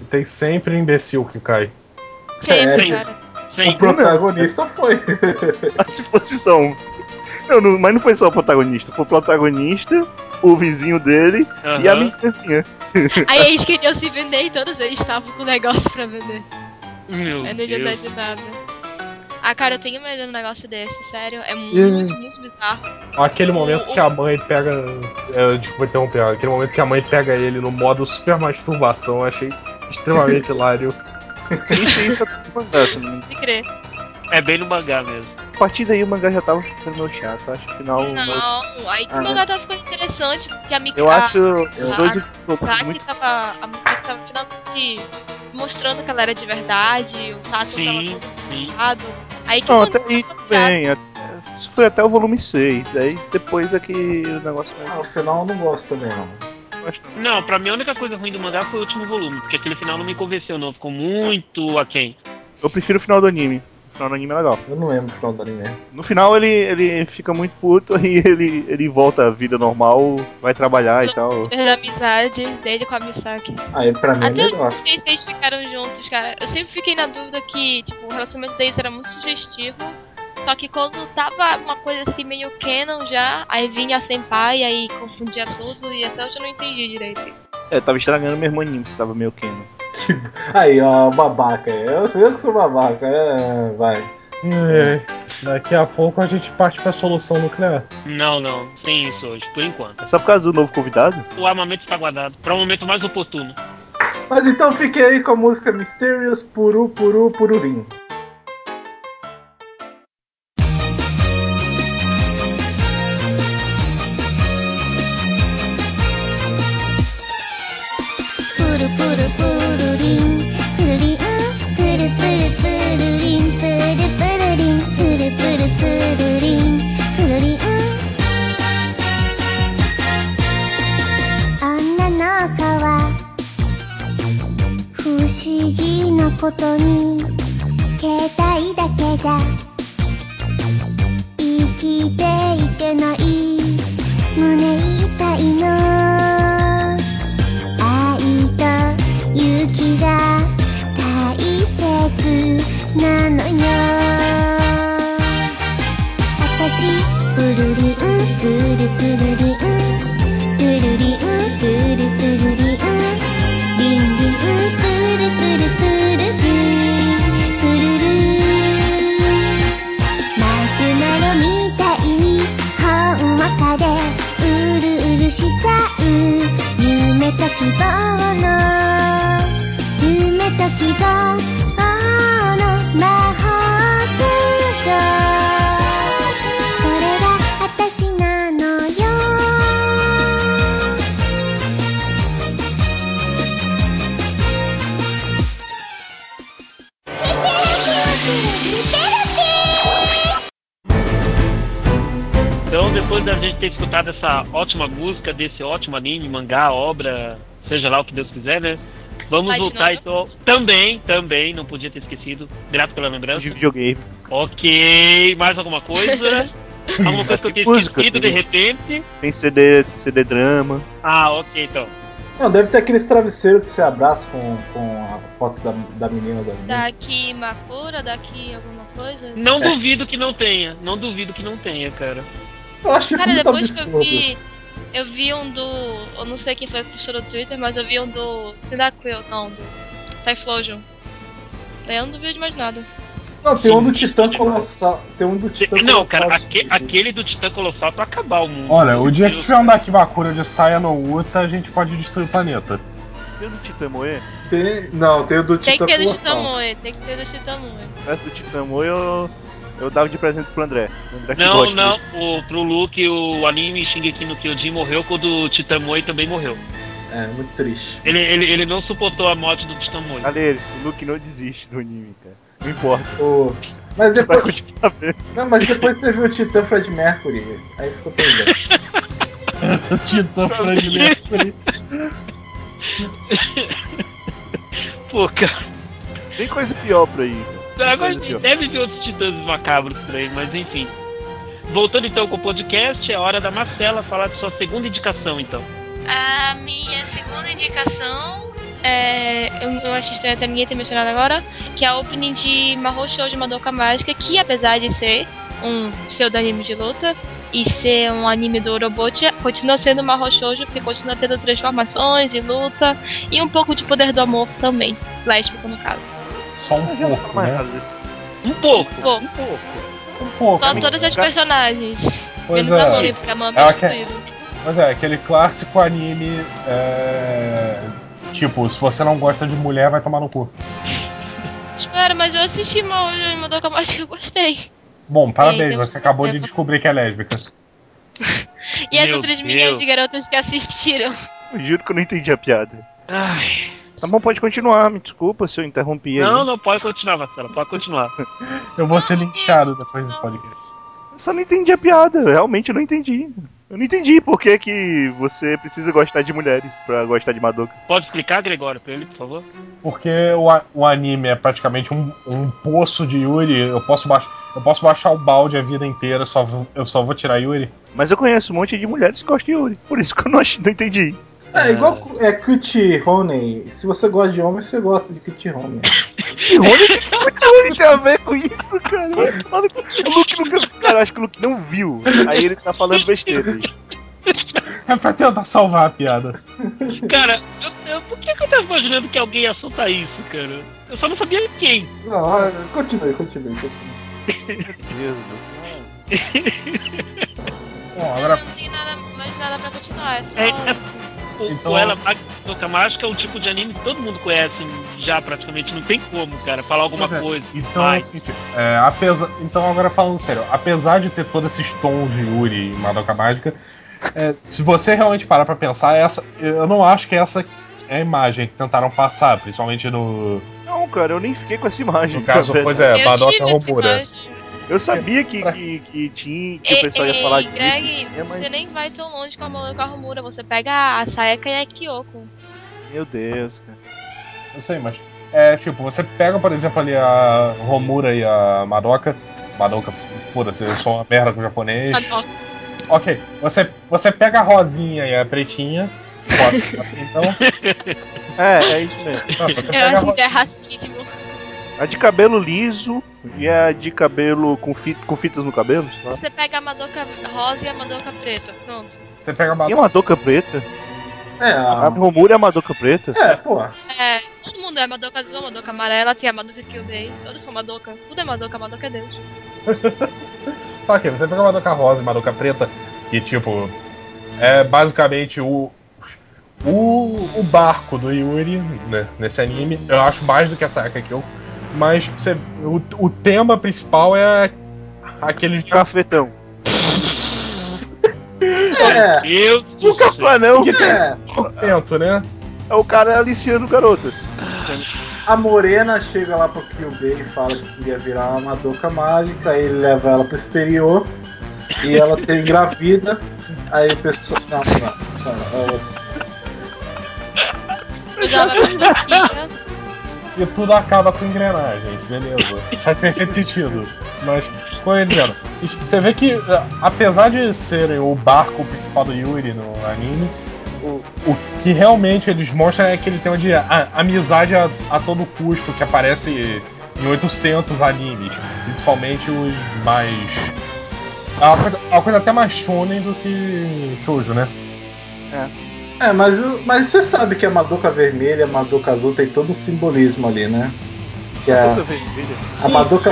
E tem sempre um imbecil que cai. Sempre, É, cara. O Sempre. protagonista foi. Ah, se fosse só um. Não, não, mas não foi só o protagonista. Foi o protagonista, o vizinho dele e a meninazinha. Aí eles queriam se vender e todos eles estavam com negócio pra vender. Meu Aí não adianta Deus. de nada. Ah, cara, eu tenho medo de um negócio desse, sério. É muito, Ih. muito bizarro. Aquele momento que a mãe pega. É, desculpa interromper, aquele momento que a mãe pega ele no modo super masturbação, eu achei extremamente hilário. Isso só tem no mangá, se não me engano. Se crer. É bem no mangá mesmo. A partir daí o mangá já tava ficando meio chato. Eu acho o final. Não, aí que Ah. o mangá tá ficando interessante, porque a Mika. Eu acho os a- dois a- últimos muito. tava. A Mika tava finalmente mostrando que ela era de verdade, o Sato Sim, tava errado. Aí que Não, até aí bem. Isso foi até o volume 6. Aí depois é que o negócio Ah, o final eu não gosto também, não. Não, pra mim a única coisa ruim do mangá foi o último volume, porque aquele final não me convenceu, não. Ficou muito aquém. Eu prefiro o final do anime. Final do anime é legal. Eu não lembro o final do anime. No final ele, ele fica muito puto e ele, ele volta à vida normal, vai trabalhar e tal. da amizade dele com a Misaki. Aí pra mim é Até melhor. os três ficaram juntos, cara. Eu sempre fiquei na dúvida que, tipo, o relacionamento deles era muito sugestivo. Só que quando tava uma coisa assim meio canon já, aí vinha a senpai, aí confundia tudo e até hoje eu não entendi direito isso. É, tava estragando mesmo o anime, se tava meio queno. Aí, ó, babaca. Eu sei eu que sou babaca. É, vai. É, daqui a pouco a gente parte pra solução nuclear. Não, não, sem isso hoje, por enquanto. É só por causa do novo convidado? O armamento está guardado para um momento mais oportuno. Mas então fiquei aí com a música Mysterious Puru Puru Pururim. ことに。携帯だけじゃ生きていけない。胸痛いの。Ter escutado essa ótima música, desse ótimo anime, mangá, obra, seja lá o que Deus quiser, né? Vamos Vai voltar então. Também, também, não podia ter esquecido. Grato pela lembrança. De videogame. Ok, mais alguma coisa? alguma coisa que eu tenha Música, esquecido de repente? Tem CD, CD drama. Ah, ok, então. Não, deve ter aqueles travesseiros que você abraça com, com a foto da, da menina da menina. Daqui Makura, daqui alguma coisa. Não É. duvido que não tenha. Não duvido que não tenha, cara. Eu acho isso Cara, muito depois que eu absurdo. vi. Eu vi um do. Eu não sei quem foi que postou no Twitter, mas eu vi um do. Cyndaquil, não, do. Typhlosion. Daí eu não duvido de mais nada. Não, tem um do Titã Colossal. Tem um do Titã Não, Colossal. cara, aque- aquele do Titã Colossal pra acabar o mundo. Olha, o dia que tiver um Dakimakura de saia no Uta, a gente pode destruir o planeta. Tem o do Titã Moe? Tem- Não, tem o do Tem Titã que ter do Colossal. Chitamoe, tem que ter do Chitamoe. Essa do Titã Moe eu, eu dava de presente pro André. André Não, gosta, não, né? o, pro Luke, o anime Shingeki no Kyojin morreu quando o Titamoi também morreu. É, muito triste. Ele, ele, ele não suportou a morte do Titamoi. Galera, o Luke não desiste do anime, cara. Não importa. O- Mas depois. Não, mas depois você viu o Titã Fred Mercury. Aí ficou perdendo. Titã Fred Mercury. Pô, cara. Tem coisa pior cara. Tem Agora coisa pior. deve ter outros titãs macabros por aí, mas enfim. Voltando então com o podcast, é hora da Marcela falar de sua segunda indicação, então. A minha segunda indicação é, eu, eu acho estranho até ninguém ter mencionado agora, que é a opening de Mahou Shoujo Madoka Mágica, que apesar de ser um pseudo-anime de luta e ser um anime do Orobochi, continua sendo Mahou Shoujo, porque continua tendo transformações de luta e um pouco de poder do amor também, lésbico no caso. Só um pouco, mais né? nada desse. Um pouco. Um pouco. Um pouco. só todas as personagens. Pois menos a é. mãe, porque a é excluída. Mas é, aquele clássico anime. é, Tipo, se você não gosta de mulher, vai tomar no cu. Espera, mas eu assisti Mahou Shoujo Madoka Mágica e eu gostei. Bom, parabéns, você acabou de descobrir que é lésbica. E as Meu outras Deus. milhões de garotas que assistiram. Eu juro que eu não entendi a piada. Ai. Tá bom, pode continuar, me desculpa se eu interrompi aí. Não, não, pode continuar, Marcelo, pode continuar. Eu vou ser linchado depois desse podcast. Eu só não entendi a piada, eu realmente não entendi. Eu não entendi por que, que você precisa gostar de mulheres pra gostar de Madoka. Pode explicar, Gregório, pra ele, por favor? Porque o, a- o anime é praticamente um, um poço de Yuri. Eu posso, baix, eu posso baixar o balde a vida inteira, só eu só vou tirar Yuri. Mas eu conheço um monte de mulheres que gostam de Yuri. Por isso que eu não, não entendi. É igual é Cutie Honey. Se você gosta de homem, você gosta de Cutie Honey. Tirone, o que que o Tirone tem a ver com isso, cara? O Luke nunca. Cara, eu acho que o Luke não viu. Aí ele tá falando besteira aí. É pra tentar salvar a piada. Cara, eu, eu- por que, que eu tava imaginando que alguém ia soltar isso, cara? Eu só não sabia quem. Não, ah, continue, continue, continue. Meu Deus. Bom, agora. Não tem nada, mais nada pra continuar. É só... É, é, o, Então- o Ela Madoka Mágica é um tipo de anime que todo mundo conhece já praticamente. Não tem como, cara, falar alguma é. coisa. Então, Vai. é é, apesar, então agora falando sério, apesar de ter todos esses tons de Yuri e Madoka Mágica, é, se você realmente parar pra pensar, essa, eu não acho que essa é a imagem que tentaram passar, principalmente no, Não, cara, eu nem fiquei com essa imagem. no caso, pois é, Madoka imagem. Eu sabia que, que, que tinha. Que o Ei, pessoal ia ei, falar disso. Greg, e tinha, você mas. nem vai tão longe com a Madoka Homura. Você pega a Sayaka e a Kyoko. Meu Deus, cara. Eu sei, mas é tipo, você pega, por exemplo, ali a Romura e a Madoka. Madoka, foda-se, eu sou uma merda com japonês. Madoka. Ok, você, você pega a rosinha e a pretinha. Rosa, assim, então. É, é isso mesmo. Não, você Eu pega a acho que é racismo. A de cabelo liso e a de cabelo com, fi- com fitas no cabelo. sei lá. Você pega a Madoka rosa e a Madoka preta. Pronto. Você pega a E Madoka. a Madoka preta? É, A a... Romura é a Madoka preta? é, pô. É, todo mundo é Madoka azul, Madoka amarela, tem a Madoka Kyubei. Todos são Madoka. Tudo é Madoka, Madoka é Deus. Ok, você pega a Madoka rosa e a Madoka preta, que tipo. É basicamente o. O, o barco do Yuri, né, nesse anime, eu acho mais do que a Sayaka Kyoko, mas você, o, o tema principal é aquele Cafetão. É, Deus do Nunca céu. foi, não. é. tento, né? É o cara aliciando garotas. A Morena chega lá pro Kyubei e fala que queria virar uma Madoka mágica, aí ele leva ela pro exterior e ela tem engravida, aí o pessoal. Não, não, não, é, Mas E tudo acaba com engrenagens, beleza. Faz perfeito sentido. Mas, como eu ia dizendo, você vê que, apesar de serem o barco principal do Yuri no anime, o, o que realmente eles mostram é aquele tema de a- amizade a, a todo custo que aparece em 800 animes, principalmente os mais. É uma coisa, uma coisa até mais shonen do que shoujo, né? É, mas, o- mas você sabe que a Madoka vermelha e a Madoka azul tem todo um simbolismo ali, né? Que a, Madoka vermelha. a Madoka.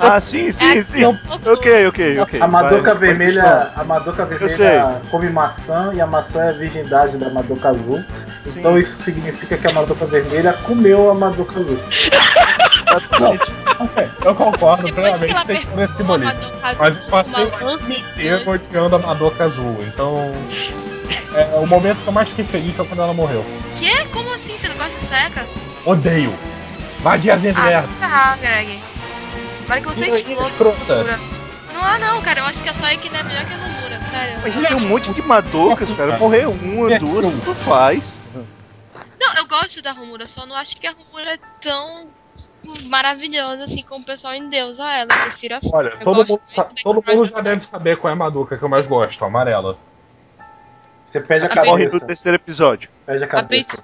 A, Ah, sim, sim, É, sim. Ok, ok, ok. a Madoka vai vermelha, a Madoka vermelha come maçã e a maçã é a virgindade da Madoka azul. Sim. Então isso significa que a Madoka vermelha comeu a Madoka azul. Eu concordo plenamente tem todo esse simbolismo. Mas eu passei o lança, anime inteiro odiando a Madoka Azul, então. É, o momento que eu mais fiquei feliz foi quando ela morreu. Quê? Como assim? Você não gosta de seca? Odeio! Vadiazinha de Ah, merda! vai ferrar, Greg. Para que você exploda. escrota. Não há não, cara. Eu acho que a Saiki não é melhor que a Homura, sério. Mas tem um monte de Madokas, cara. Morreu uma, duas, tudo faz. Não, eu gosto da Homura, só não acho que a Homura é tão maravilhosa assim como o pessoal endeusa ela. Eu prefiro a Olha, eu todo mundo, todo mundo já deve saber qual é a Madoka que eu mais gosto, a amarela. Você perde a Morre cabeça. no terceiro episódio. Perde a cabeça.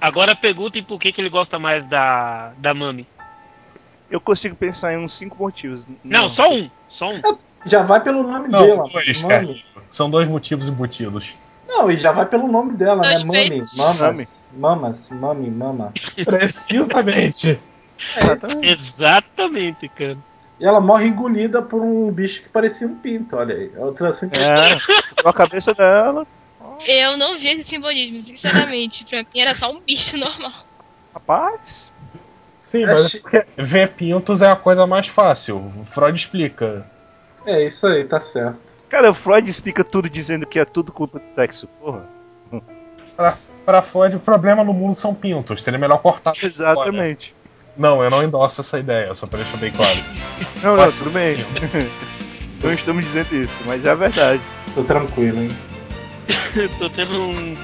Agora perguntem por que, que ele gosta mais da, da Mami. Eu consigo pensar em uns cinco motivos. Não, só um. Só um. Já vai pelo nome Não, dela. dois, Mami. São dois motivos embutidos. Não, e já vai pelo nome dela, né? Mami. Mamas. Mamas. Mami, mama. Precisamente. Exatamente. Exatamente, cara. E ela morre engolida por um bicho que parecia um pinto, olha aí. Outra assim. É, a cabeça dela. Eu não vi esse simbolismo, sinceramente. Pra mim era só um bicho normal. Rapaz. Sim, É mas chi- é porque ver pintos é a coisa mais fácil. O Freud explica. É isso aí, tá certo. Cara, o Freud explica tudo dizendo que é tudo culpa do sexo, porra. Pra, pra Freud, o problema no mundo são pintos. Seria melhor cortar. Exatamente. Não, eu não endosso essa ideia, só pra deixar bem claro. Não, não, tudo bem. Não estamos dizendo isso, mas é a verdade. Tô tranquilo, hein? tô tendo um.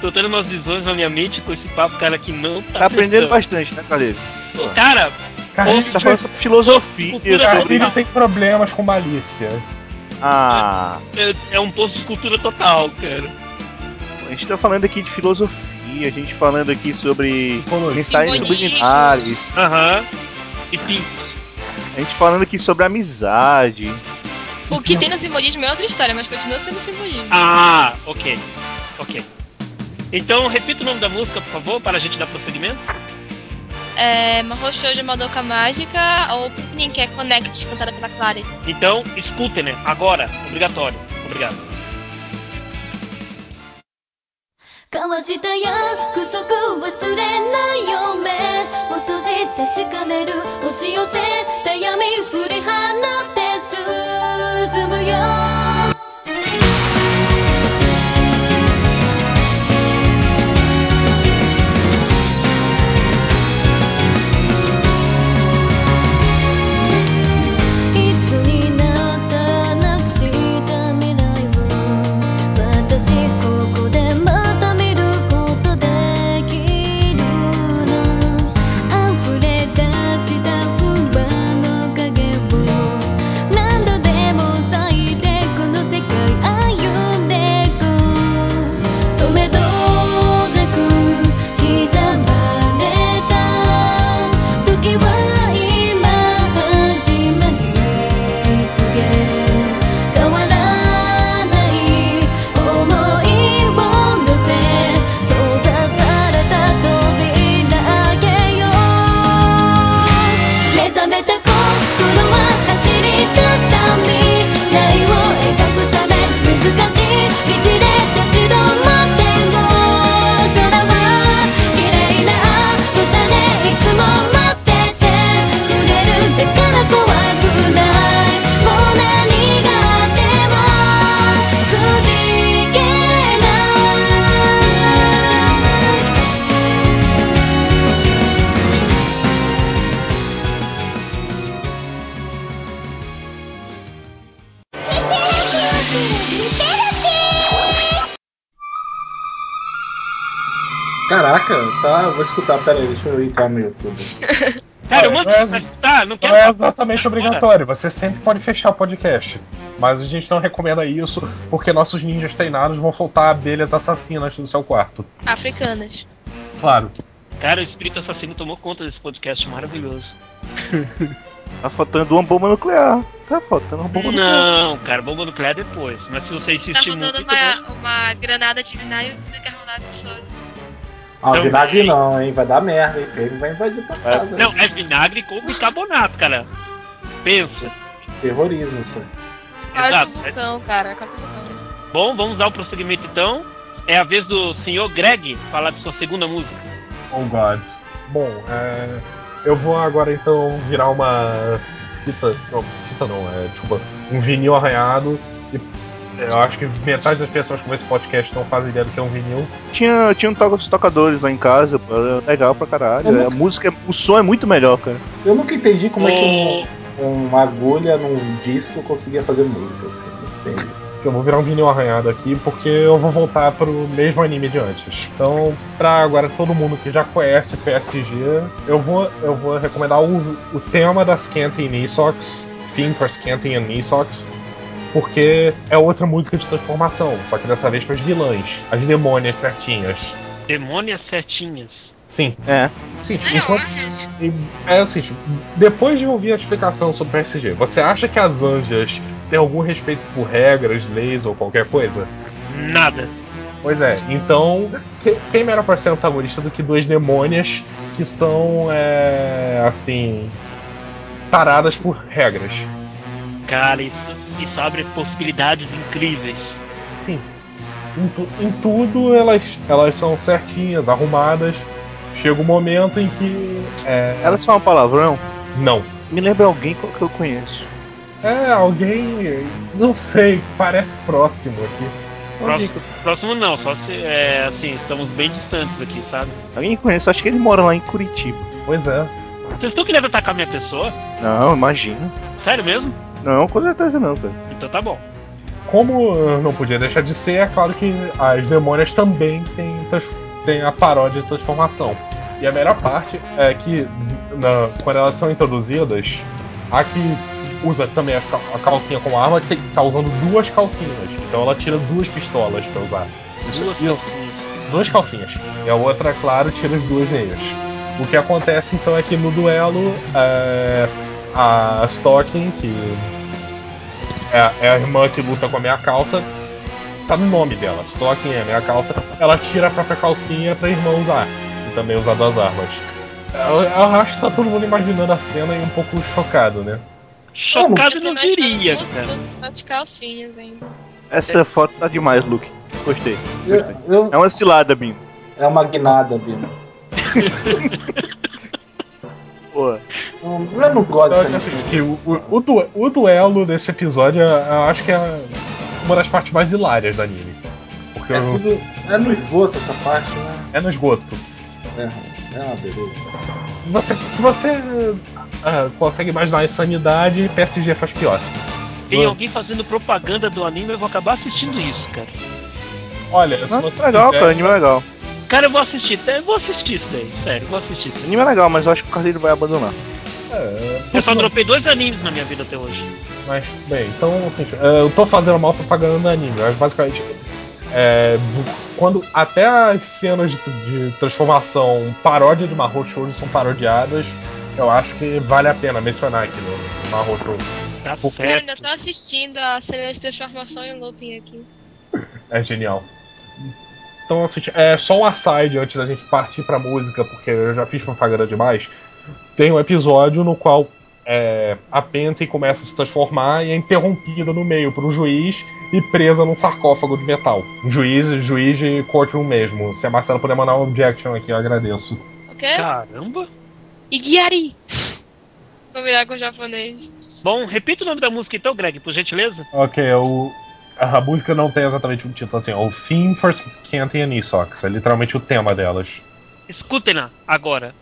Tô tendo umas visões na minha mente com esse papo, cara, que não tá. Tá aprendendo pensando. bastante, né, Calheiro? Cara, Cara, Tá falando sobre filosofia, Cultura cara, sobre. ele tem problemas com malícia. Ah, é, é um posto de cultura total, cara. a gente tá falando aqui de filosofia, a gente falando aqui sobre mensagens subliminares, Aham. E sim, a gente falando aqui sobre amizade. O que tem no simbolismo é outra história, mas continua sendo simbolismo. Ah, ok. Ok. Então, repita o nome da música, por favor, para a gente dar prosseguimento. É Mahou Shoujo Madoka Mágica ou Pikmin que é Connect, cantada pela Clary. Então, escutem, né? Agora. Obrigatório. Obrigado. 交わした約束忘れないよ目を閉じて確かめる押し寄せた闇振り放って進 Simbayan Caraca, tá. Vou escutar, pera aí, deixa eu entrar no YouTube. Cara, eu mando não é- escutar, não quero. Não é exatamente obrigatório, você sempre pode fechar o podcast. Mas a gente não recomenda isso porque nossos ninjas treinados vão soltar abelhas assassinas no seu quarto. Africanas. Claro. Cara, o espírito assassino tomou conta desse podcast maravilhoso. Tá faltando uma bomba nuclear. Tá faltando uma bomba nuclear. Não, cara, bomba nuclear depois. Mas se você Tá insistir faltando muito. né? uma, uma granada de vinagre e bicarbonato de. Ah, Então- vinagre não, hein? Vai dar merda, hein? Ele vai invadir tua É. casa. Não, é vinagre com bicarbonato, cara. Pensa. Terrorismo, isso. Vulcão, cara. Quase um vulcão. Bom, vamos dar o prosseguimento então. É a vez do senhor Greg falar de sua segunda música. Oh gods. Bom, é, eu vou agora então virar uma fita. Não, fita não, é desculpa. Um vinil arranhado. Eu acho que metade das pessoas que vê esse podcast não fazem ideia do que é um vinil. Tinha, tinha um toque dos tocadores lá em casa, é legal pra caralho. Eu A música, o som é muito melhor, cara. Eu nunca entendi como é que Ô, um, uma agulha num disco conseguia fazer música. Assim, entendi. Eu vou virar um vinil arranhado aqui porque eu vou voltar pro mesmo anime de antes. Então, pra agora todo mundo que já conhece PSG, eu vou, eu vou recomendar o, o tema da Scanty Knee Socks, Theme for Scanty and Socks, porque é outra música de transformação, só que dessa vez para as vilãs, as demônias certinhas. Demônias certinhas. Sim. É. Sim, Não, enquanto. E É assim, tipo, depois de ouvir a explicação sobre o PSG, você acha que as anjas têm algum respeito por regras, leis ou qualquer coisa? Nada. Pois é, então, que- quem melhor pra ser antagonista do que duas demônias que são, é, assim, paradas por regras? Cara, isso, isso abre possibilidades incríveis. Sim, em, tu- em tudo elas, elas são certinhas, arrumadas. Chega um momento em que. É, Elas falam palavrão? Não. Me lembra alguém que eu conheço. É, alguém. Não sei, parece próximo aqui. Próximo, próximo não, só se. É, assim, estamos bem distantes aqui, sabe? Alguém que conhece, acho que ele mora lá em Curitiba. Pois é. Vocês estão querendo atacar minha pessoa? Não, imagina. Sério mesmo? Não, com certeza não, cara. Então tá bom. Como não podia deixar de ser, é claro que as demônias também têm, têm a paródia de transformação. E a melhor parte é que na- quando elas são introduzidas, a que usa também a calcinha como arma tem, tá usando duas calcinhas. Então ela tira duas pistolas pra usar. Duas calcinhas. duas calcinhas. E a outra, claro, tira as duas meias. O que acontece então é que no duelo, é, a Stocking, que é, é a irmã que luta com a meia calça, tá no nome dela. Stocking é a meia calça, ela tira a própria calcinha pra irmã usar. E também usar duas armas. Eu, eu acho que tá todo mundo imaginando a cena e um pouco chocado, né? Chocado Eu não diria, cara. duas calcinhas ainda. Essa foto tá demais, Luke. Gostei. Eu, Gostei. eu- É uma cilada, Bino. é uma guinada, Bino. Pô, Eu não gosto dessa assim, que o, o, o du- o duelo desse episódio eu eu acho que é uma das partes mais hilárias do anime. Porque É o- tudo. É no esgoto essa parte, né? é no esgoto. É, é uma beleza. Se você, se você ah, consegue imaginar a insanidade, PSG faz pior. Tem alguém fazendo propaganda do anime, eu vou acabar assistindo isso, cara. Olha, se não, você é legal, quiser, cara. Anime é legal. Cara, eu vou assistir, eu vou assistir isso daí, sério, eu vou assistir isso. Anime é legal, mas eu acho que o Carlinho vai abandonar. É, Eu só dropei dois animes na minha vida até hoje. Mas, bem, então, assim, é, eu tô fazendo mal propaganda no anime, mas basicamente. é, quando até as cenas de, de transformação paródia de Mahou Shoujo são parodiadas, eu acho que vale a pena mencionar aqui no Mahou Shoujo. Tá Porque- Eu ainda tô assistindo a cena de transformação em looping aqui. É genial. Então, assim, é só um aside antes da gente partir pra música, porque eu já fiz propaganda demais. Tem um episódio no qual é, a Pente começa a se transformar e é interrompida no meio por um juiz e presa num sarcófago de metal. Um juiz, juiz de courtroom mesmo. Se a Marcela puder mandar um objection aqui, eu agradeço. Ok? Caramba. Igiari! Vou virar com o japonês. Bom, repita o nome da música então, Greg, por gentileza. Ok, o, a música não tem exatamente um título assim. é O Theme for Canty and Isox. É literalmente o tema delas. Escutem-na agora.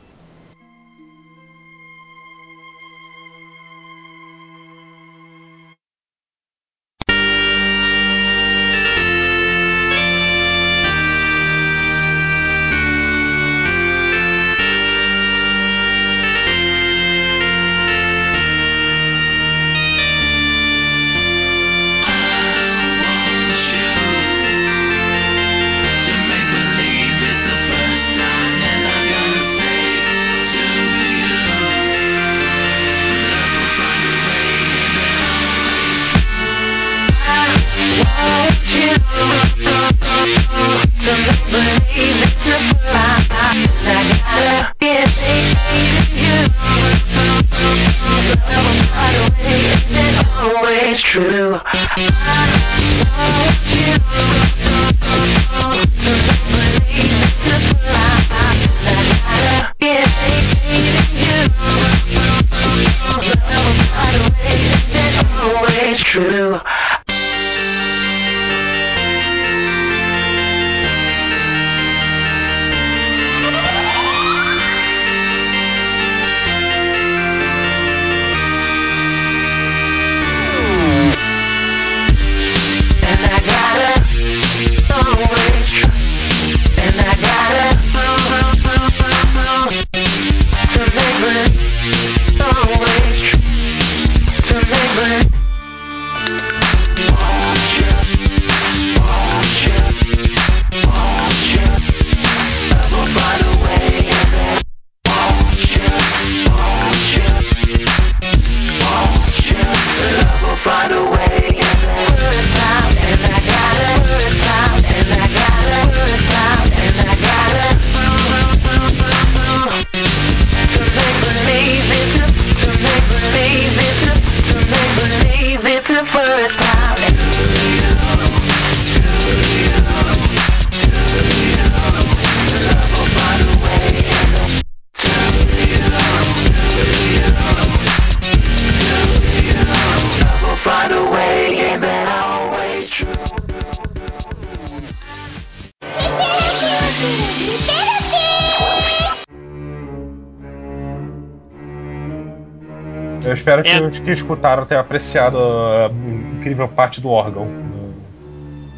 Espero que escutaram tenham apreciado a incrível parte do órgão.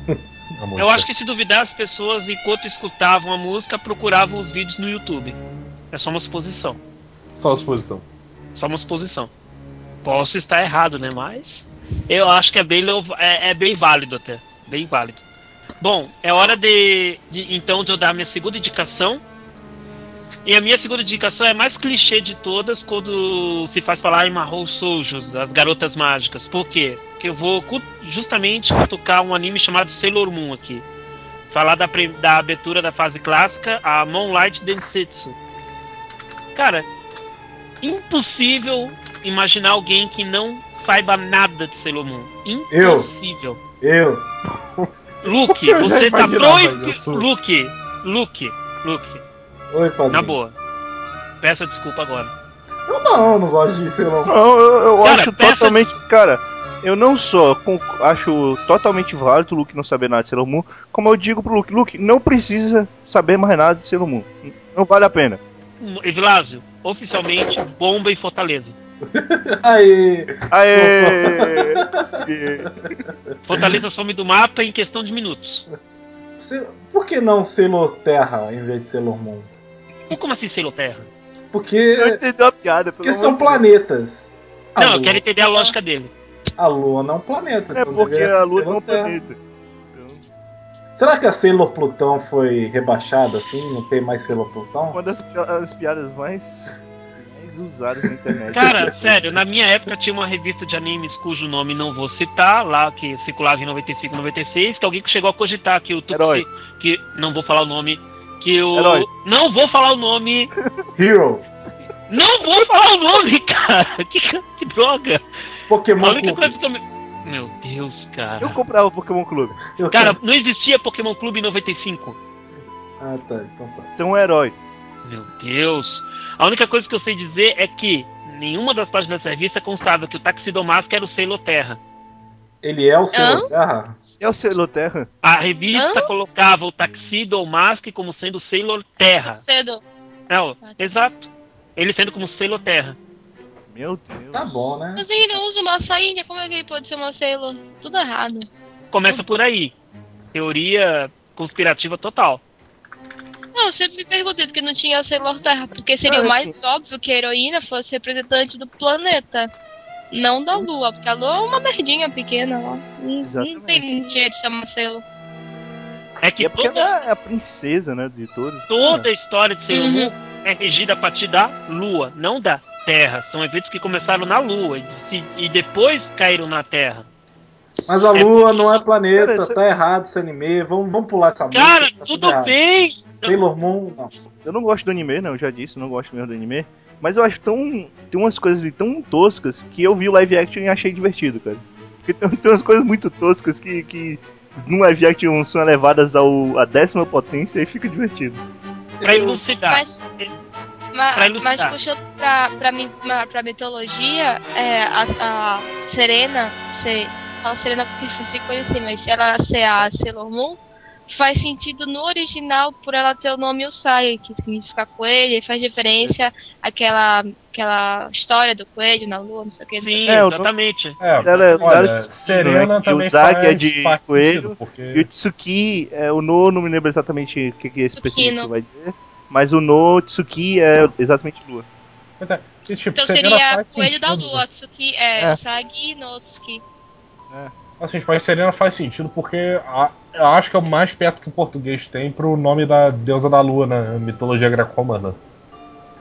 Eu acho que se duvidar, as pessoas, enquanto escutavam a música, procuravam os vídeos no YouTube. É só uma suposição. Só a suposição. Só uma suposição. Posso estar errado, né? Mas eu acho que é bem, é, é bem válido até. Bem válido. Bom, é hora de, de então de eu dar a minha segunda indicação. E a minha segunda indicação é mais clichê de todas quando se faz falar em Mahou Soujos, as garotas mágicas. Por quê? Porque eu vou justamente cutucar um anime chamado Sailor Moon aqui. Falar da, da abertura da fase clássica, a Moonlight Densetsu. Cara, impossível imaginar alguém que não saiba nada de Sailor Moon. Impossível. Eu. Luke, Eu já você tá proibido. Luke, Luke, Luke, Oi, padrinho. na boa. Peça desculpa agora. Eu não, eu não gosto de Sailor Moon. Não, eu, eu Cara, acho totalmente. Cara, eu não só acho totalmente válido o Luke não saber nada de Sailor Moon, como eu digo pro Luke: Luke, não precisa saber mais nada de Sailor Moon. Não vale a pena. Evilásio, oficialmente, bomba em Fortaleza. Aí. Aê! consegui. Fortaleza some do mapa em questão de minutos. Se- Por que não Sailor Terra em vez de Sailor Moon? Como assim Sailor Terra? Porque, entendi a piada, pelo porque são Deus. planetas. A Não, eu Lua- quero entender a lógica dele. A Lua não é um planeta. É então porque a Lua não é um planeta. Então, Será que a Sailor Plutão foi rebaixada assim? Não tem mais Sailor Plutão? uma das, pi- das piadas mais, mais usadas na internet. Cara, sério, na minha época tinha uma revista de animes cujo nome não vou citar, lá que circulava em 95, 96, que alguém que chegou a cogitar que o Tuxi, que não vou falar o nome, que o Herói. não vou falar o nome, Hero. não vou falar o nome, cara. Que, que droga. A Pokémon única Clube. coisa que eu me... Meu Deus, cara. Eu comprava o Pokémon Clube. Eu Cara, não existia Pokémon Clube em 95. Ah, tá. Então tá. Então, um herói. Meu Deus. A única coisa que eu sei dizer é que nenhuma das páginas da revista constava que o Taxidomask era o Sailor Terra. Ele é o Sailor Hã? Terra? É o Sailor Terra. A revista Hã? colocava o Taxidomask como sendo Sailor Terra. Cedo. Não, exato. Ele sendo como Sailor Terra. Meu Deus. Tá bom, né? Mas ele não usa uma sainha, como é que ele pode ser uma Sailor? Tudo errado. Começa por aí. Teoria conspirativa total. Não, eu sempre me perguntei porque não tinha Sailor Terra, porque seria Ah, o mais óbvio que a heroína fosse representante do planeta. Não da Lua, porque a Lua é uma merdinha pequena lá. Não, não tem jeito de uma Sailor. É que é porque toda, ela é a princesa, né, de todos. toda a história de Sailor Uhum. Moon é regida a partir da Lua, não da Terra. São eventos que começaram na Lua e, e depois caíram na Terra. Mas a Lua não é planeta, Cara, esse- tá errado esse anime. Vamos, vamos pular essa música. Cara, tá tudo errado. bem. Sailor Moon, não. Eu não gosto do anime, não, eu já disse, não gosto mesmo do anime. Mas eu acho tão. Tem umas coisas ali tão toscas que eu vi o live action e achei divertido, cara. Porque tem, tem umas coisas muito toscas que, que no live action são elevadas ao, à décima potência e fica divertido. Pra elucidar. Mas, ma- Pra ilustrar. mas puxando pra, pra, ma- pra mitologia, é, a, a Serena ser. Fala Serena porque se conhecer, mas ela ser a Sailor Moon faz sentido no original por ela ter o nome Usai, que significa coelho, e faz referência àquela, àquela história do coelho na lua, não sei o que. Sim. É, exatamente. É, Ela é- olha, ela é Serena né, faz, é de faz coelho, porque... E o Tsuki, é, o No, não me lembro exatamente o que, que esse específico vai dizer. Mas o No Tsuki é exatamente lua. Pois é, isso, tipo, Então Serena seria faz coelho da sentido. lua, Tsuki, é, É. Usagi no Tsuki. Assim, mas Serena faz sentido porque a- eu acho que é o mais perto que o português tem pro nome da deusa da lua na mitologia greco-romana.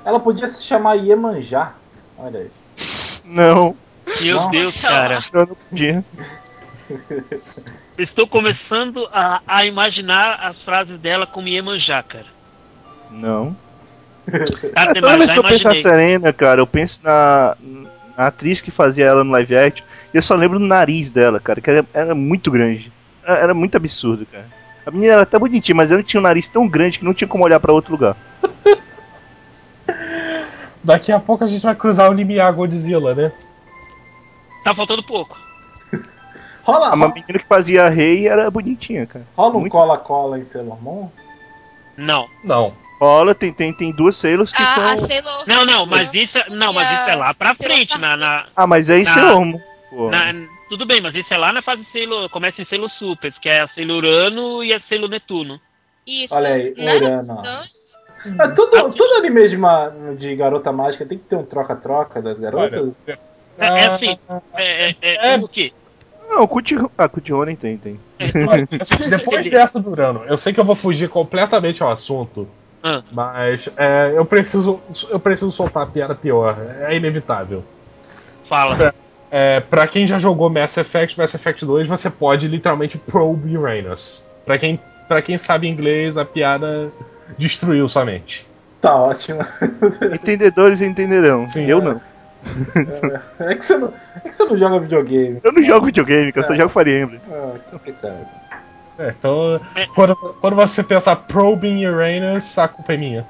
Ela podia se chamar Iemanjá. Olha aí. Não, Meu Não. Deus, cara. eu não podia. Estou começando a, a imaginar as frases dela como Iemanjá, cara. Não. Tá, É, toda vez que eu penso na. Serena, cara, eu penso na, na atriz que fazia ela no live action. E eu só lembro do nariz dela, cara, que era, era muito grande. Era, era muito absurdo, cara. A menina era até bonitinha, mas ela tinha um nariz tão grande que não tinha como olhar pra outro lugar. Daqui a pouco a gente vai cruzar o limiar Godzilla, né? Tá faltando pouco. Rola, A uma rola, menina que fazia rei era bonitinha, cara. rola um cola-cola em Sailor Moon? Não. Não. Rola, tem, tem, tem duas Sailors que A, são. a Sailor Não, não, mas isso é, não, mas isso é lá pra frente, na, na, Ah, mas é em Na- Sailor Moon. Pô. na- tudo bem, mas isso é lá na fase Sailor, começa em Sailor Super, que é a Sailor Urano e a Sailor Netuno. Isso. Olha aí, Não, Urano. É, tudo, tudo anime de, ma- de garota mágica tem que ter um troca-troca das garotas? É, é Ah, assim, é, é, é, É. o quê? Não, o Cut... Ah, Ronin tem, tem. Depois dessa do Urano, eu sei que eu vou fugir completamente ao assunto, Ah. mas é, eu preciso eu preciso soltar a piada pior, é inevitável. Fala. É, pra quem já jogou Mass Effect, Mass Effect 2, você pode literalmente probe Uranus. Pra quem, pra quem sabe inglês, a piada destruiu sua mente. Tá ótimo. Entendedores entenderão. Sim, eu é. não. É que você não, é que você não joga videogame. Eu não jogo videogame, eu só jogo Fire Emblem. Ah, que complicado. É, então, É. quando, quando você pensar probing Uranus, a culpa é minha.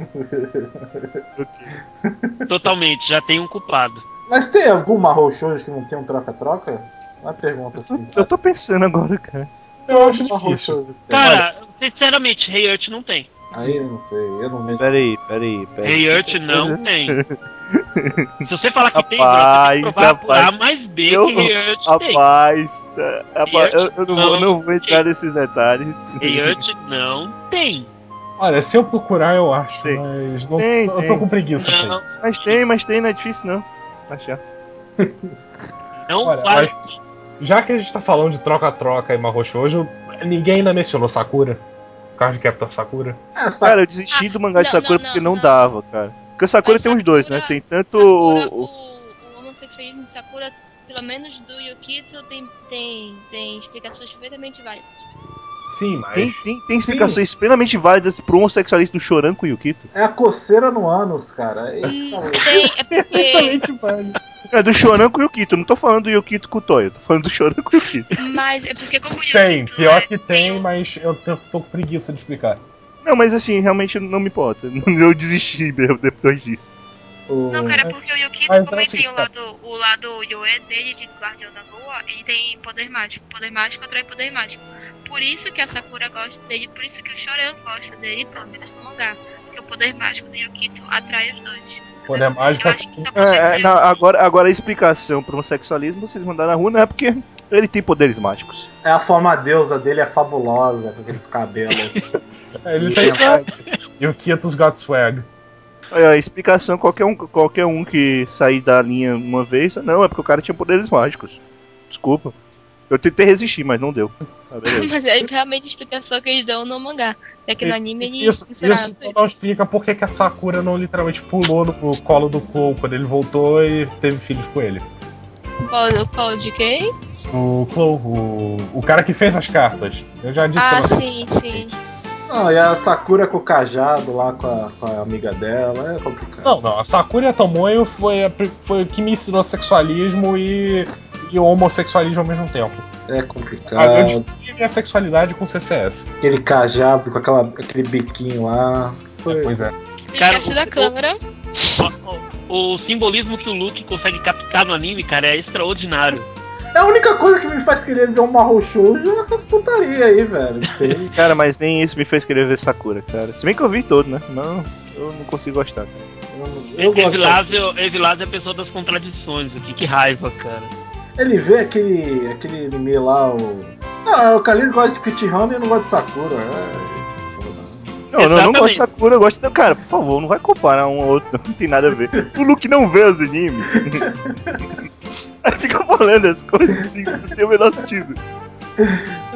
Totalmente, já tem um culpado. Mas tem algum Mahou Shoujo que não tem um troca-troca? Uma pergunta assim. Eu tô pensando agora, cara. Eu acho difícil. Cara, sinceramente, Rei Earth não tem. Aí eu não sei, eu não vejo. Peraí, peraí, peraí. Rei Earth não tem. Se você falar que tem, Rapaz, você tem que provar por A rapaz. mais B Eu- que Rei Earth tem. Rapaz, tá, rapaz, eu, eu não, vou, Não, não vou entrar nesses detalhes. Rei Earth não tem. Olha, se eu procurar, eu acho, Tem. mas não, Tem, eu tem. tô com preguiça Não. Mas tem, mas tem, não é difícil não. Achar. Não Olha, vai. mas já que a gente tá falando de troca-troca e Mahou Shoujo, ninguém ainda mencionou Sakura. Card Captor Sakura. Ah? Cara, eu desisti do mangá de não, Sakura não, porque não, não, dava, cara. Porque o Sakura Mas tem uns dois, né? Sakura- Tem tanto Sakura, o, o, o homossexualismo de Sakura, pelo menos do Yukito, tem, tem, tem explicações perfeitamente válidas. Sim, mas. Tem, tem, tem explicações plenamente válidas pro homossexualista do Choran com o Yukito. É a coceira no ânus, cara. Hum, tem, é porque. Perfeitamente válido. É do Choran com o Yukito, eu não tô falando do Yukito com o Toyo, tô falando do Choran com o Yukito. Mas é porque como o Yukito. Tem, pior é- que tem, um- mas eu tô, tô com preguiça de explicar. Não, mas assim, realmente não me importa. Eu desisti mesmo depois disso. O- Não, cara, é porque o Yukito, mas como é ele tem o cara. lado, o lado Yoe dele de Guardião da Lua, ele tem poder mágico. Poder mágico atrai poder mágico. Por isso que a Sakura gosta dele, por isso que o Choran gosta dele, pelo menos no mangá. Porque o poder mágico do Yukito atrai os dois. Poder mágico Eu é acho que isso É, é, na- agora, agora a explicação pro homossexualismo vocês mandaram na rua não é porque ele tem poderes mágicos. É a forma deusa dele é fabulosa, com aqueles cabelos. É, Ele tem. E o Kitos got swag. Olha, a explicação, qualquer um, qualquer um que sair da linha uma vez, não, é porque o cara tinha poderes mágicos. Desculpa. Eu tentei resistir, mas não deu. Tá. Mas é realmente a explicação que eles dão no mangá. Já que no anime ele Isso, isso não explica por que que a Sakura não literalmente pulou no colo do Cole quando ele voltou e teve filhos com ele. Qual, qual de quem? O Cole, o, o cara que fez as cartas. Eu já disse Ah, sim, sim. Não, e a Sakura com o cajado lá com a, com a amiga dela, é complicado. Não, não, a Sakura e a Tomoyo foi, a foi o que me ensinou sexualismo e, e homossexualismo ao mesmo tempo. É Ah, eu complicado. descobri minha sexualidade com CCS. Aquele cajado com aquela, aquele biquinho lá. Foi- Pois é. Cara, o- da câmera. O, o- o simbolismo que o Luke consegue captar no anime, cara, é extraordinário. É a única coisa que me faz querer ver um Mahou Shoujo é essas putaria aí, velho. Tem- Cara, mas nem isso me fez querer ver Sakura, cara. Se bem que eu vi todo, né? Não, eu não consigo gostar. Eu, eu gosto. Evilásio, Evilásio é a pessoa das contradições aqui, que raiva, cara. Ele vê aquele, aquele anime lá, o. Não, o Kalino gosta de Pit Honey e não gosta de Sakura. É, é. Não, não, eu não gosto de Sakura, eu gosto. Não, cara, por favor, não vai comparar um ao outro, não, não tem nada a ver. O Luke não vê os animes. Aí fica falando as coisas assim, não tem o menor sentido.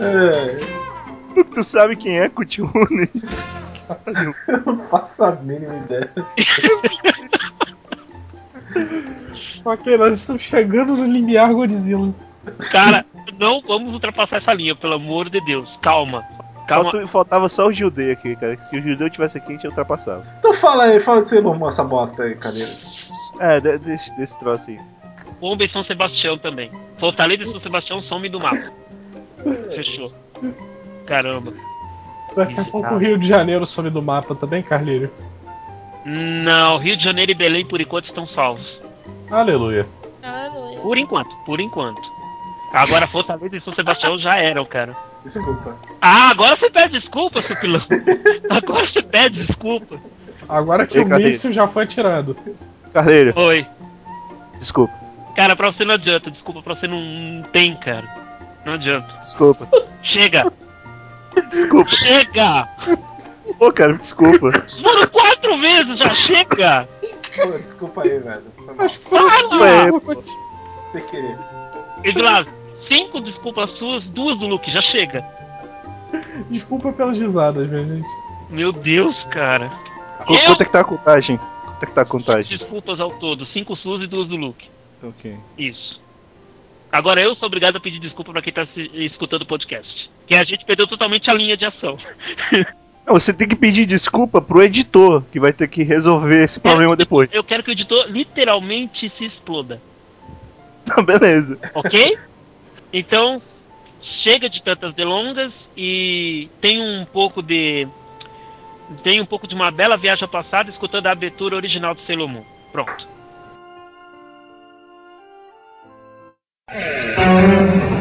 É, tu sabe quem é Kutune? eu não faço a mínima ideia. Ok, nós estamos chegando no limiar Godzilla. Cara, não vamos ultrapassar essa linha, pelo amor de Deus. Calma. Calma. Falta- faltava só o Gildei aqui, cara. Se o Gildei tivesse aqui, a gente ultrapassava. Então fala aí, fala de Sailor Moon, essa bosta aí, Kalino. É, de- desse, desse troço aí. Bomba em São Sebastião também. Fortaleza e São Sebastião some do mapa. Fechou. Caramba. Daqui a pouco o Rio de Janeiro some do mapa também, Carlinho. Não, Rio de Janeiro e Belém por enquanto estão salvos. Aleluia. Aleluia. Por enquanto, por enquanto. Agora Fortaleza e São Sebastião já eram, cara. Desculpa. Ah, agora você pede desculpa, seu pilão. Agora você pede desculpa. Agora que Ei, o míssil já foi atirando. Carreira, Oi. desculpa, Cara, pra você não adianta. Desculpa, pra você não, não tem, cara. Não adianta. desculpa, Chega! desculpa. Chega! Pô, cara, desculpa. Foram quatro vezes, já chega! Pô, desculpa aí, velho. Foi. Acho que foram! É, cinco. Sem querer. E Vilas, cinco desculpas suas, duas do Luke, já chega. Desculpa pelas risadas, minha gente. Meu Deus, cara. Qu- Eu- Quanto é que tá a contagem? Quanto é que tá a contagem? Desculpas ao todo, cinco suas e duas do Luke. Ok. Isso. Agora eu sou obrigado a pedir desculpa pra quem tá se- escutando o podcast. Que a gente perdeu totalmente a linha de ação. Não, você tem que pedir desculpa pro editor, que vai ter que resolver esse problema depois. Eu quero que o editor literalmente se exploda. Tá, beleza. Ok? Então, chega de tantas delongas e tem um pouco de. Tem um pouco de uma bela viagem ao passado escutando a abertura original do Sailor Moon. Pronto. ご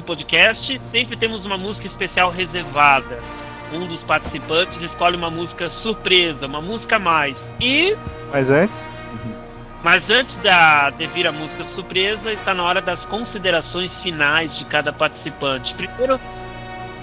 desse podcast, sempre temos uma música especial reservada. Um dos participantes escolhe uma música surpresa, uma música a mais. E Mas antes, Mas antes da de vir a música surpresa, está na hora das considerações finais de cada participante. Primeiro,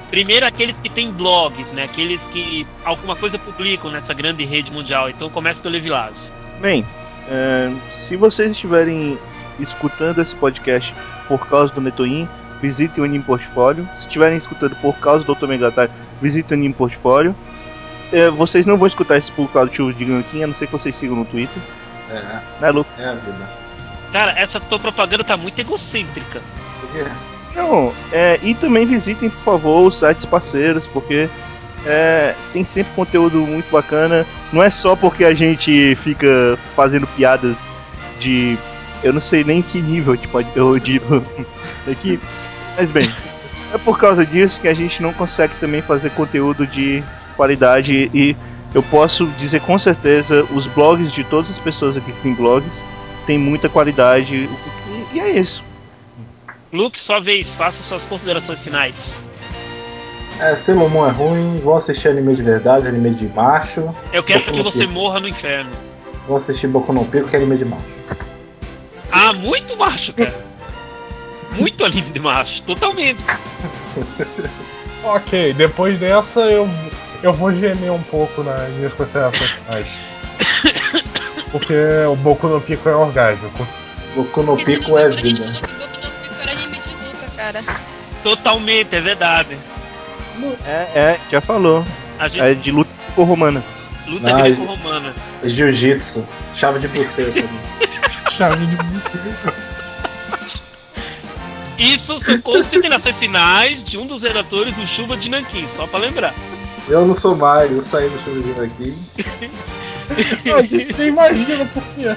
primeiro aqueles que têm blogs, né? Aqueles que alguma coisa publicam nessa grande rede mundial. Então começa pelo Evilásio. bem, é, se vocês estiverem escutando esse podcast por causa do Netoin, visitem o Anime Portfólio. Se estiverem escutando por causa do Dr. Megatar, visitem o Anime Portfólio. É, vocês não vão escutar isso por causa do tio de Gankin, a não ser que vocês sigam no Twitter. É, Né, Lu? é a vida. Cara, essa tua propaganda tá muito egocêntrica. Porque Não, é, e também visitem, por favor, os sites parceiros, porque é, tem sempre conteúdo muito bacana. Não é só porque a gente fica fazendo piadas de. Eu não sei nem que nível tipo, eu digo aqui. Mas bem, é por causa disso que a gente não consegue também fazer conteúdo de qualidade e eu posso dizer com certeza os blogs de todas as pessoas aqui que têm blogs têm muita qualidade e, é isso. Luke, sua vez, faça suas considerações finais. é, Sailor Moon é ruim, vou assistir anime de verdade, anime de macho. Eu quero Boku que você Pico. morra no inferno. Vou assistir Boku no Pico, que é anime de macho. Ah, muito macho, cara. Muito anime de macho, totalmente. Ok, depois dessa eu, eu vou gemer um pouco nas minhas considerações finais. Porque o Boku no Pico é orgásmico. Boku no Pico é vida. Boku no Pico era anime de luta, cara. Totalmente, é verdade. É, é, já falou. A gente É de luta romana. luta Ai. greco-romana. Jiu-jitsu, chave de buceta. Chave de Isso são considerações finais de um dos redatores do Chuva de Nanquim, só pra lembrar. eu não sou mais, eu saí do chuveiro aqui. A gente nem imagina por quê.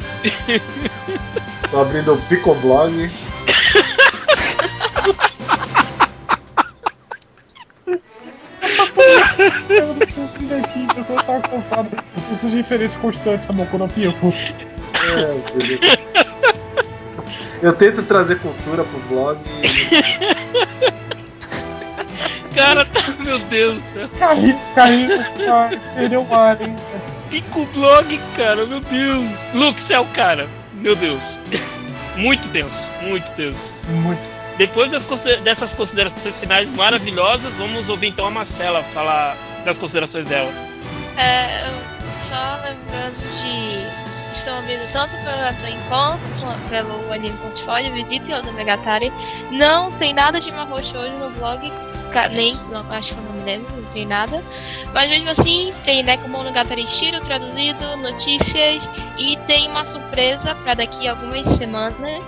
Tô abrindo o Picoblog. Saiu do filme aqui, a pessoa tá cansada. Essas referências constantes a Boku no Pico. É. Eu tento trazer cultura pro blog e. Cara, tá, meu Deus do céu. Carrinho, carrinho, cara, perdeu o Alien. Pico blog, cara, meu Deus. Luke, você é o cara. Meu Deus. Muito tenso, muito tenso. Muito. Depois das dessas considerações finais maravilhosas, vamos ouvir então a Marcela falar das considerações dela. É, eu- só lembrando de. Estão ouvindo tanto pela tua encontro quanto pelo anime portfólio, visitem o Megatari. Não tem nada de Mahou Shoujo no blog, nem, não, acho que eu não me lembro, não tem nada. Mas mesmo assim, tem Nekomonogatari Shiro traduzido, notícias e tem uma surpresa pra daqui a algumas semanas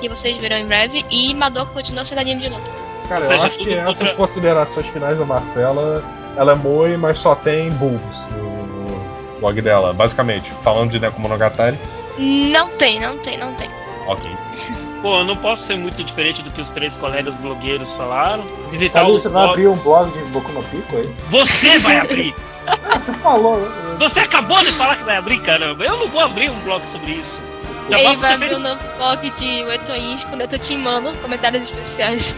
que vocês verão em breve. E Madoka continua sendo anime de novo. Cara, eu seja, acho que essas considerações finais da Marcela, ela é moe, mas só tem no blog dela, basicamente. Falando de Nekomonogatari. Não tem, não tem, não tem. Ok. Pô, eu não posso ser muito diferente do que os três colegas blogueiros falaram. Visitar você vai abrir um blog de Boku no Pico aí? Você vai abrir! Ah, você falou. né? Você acabou de falar que vai abrir, caramba. Eu não vou abrir um blog sobre isso. Desculpa. Ele vai abrir um novo blog de Wetoins com Netotin Mano, comentários especiais.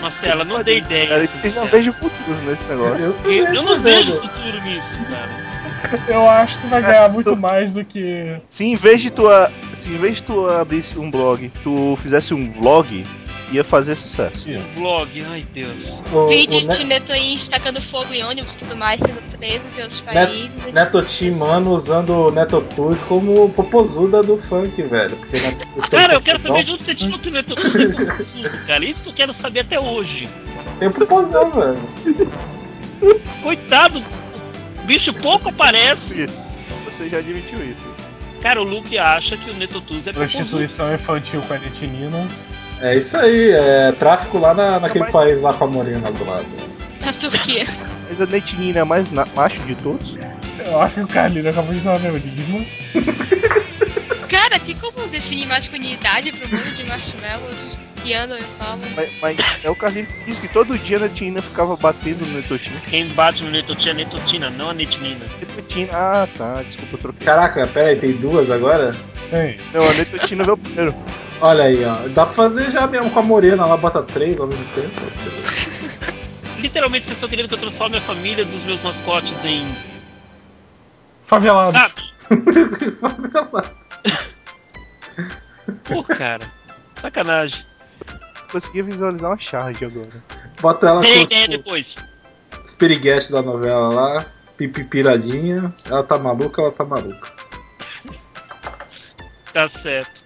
Marcela, não dê ideia. Cara, eu já vejo futuro nesse negócio. Eu, Eu, eu não tô vejo futuro nisso, cara. Eu acho que vai ganhar muito mais do que. Se em vez de tu, a- se em vez de tu abrisse um blog, tu fizesse um vlog, ia fazer sucesso. Blog, ai Deus. O, o Vídeos Ne- de Netoins tacando fogo em ônibus e tudo mais, sendo presos em outros Net- países. Netotin, mano, usando o Netotools como popozuda do funk, velho. Tem Cara, eu quero saber de onde você tirou que o Neto cara. Isso que eu quero saber até hoje. Tem popozão, velho. Coitado, bicho pouco aparece. Você já admitiu isso. Cara, o Luke acha que o Netotuz é. Prostituição infantil com a etnina. É isso aí, é tráfico lá na, naquele Mas- país lá com a morena do lado. Na Turquia. Mas a Netinina é a mais na- macho de todos? Eu acho que o Carlinho acabou de dar uma enigma. Cara, tem como definir masculinidade pro mundo de marshmallows que e? Mas, mas é o Carlinhos que disse que todo dia a Netinina ficava batendo no Netotinho. Quem bate no Netotin é a Netotina, não a Netinina. Netotina, ah tá, desculpa, eu troquei. Caraca, pera aí, tem duas agora? Tem. Não, a Netotina veio primeiro. Olha aí, ó. Dá pra fazer já mesmo com a morena lá, bota três ao mesmo tempo. Literalmente, vocês estão querendo que eu transforme a família dos meus mascotes em. Favelado. Ah! Pô, cara. Sacanagem. Consegui visualizar uma charge agora. Bota ela com tipo, depois. os da novela lá, pipi piradinha. Ela tá maluca, ela tá maluca. Tá certo.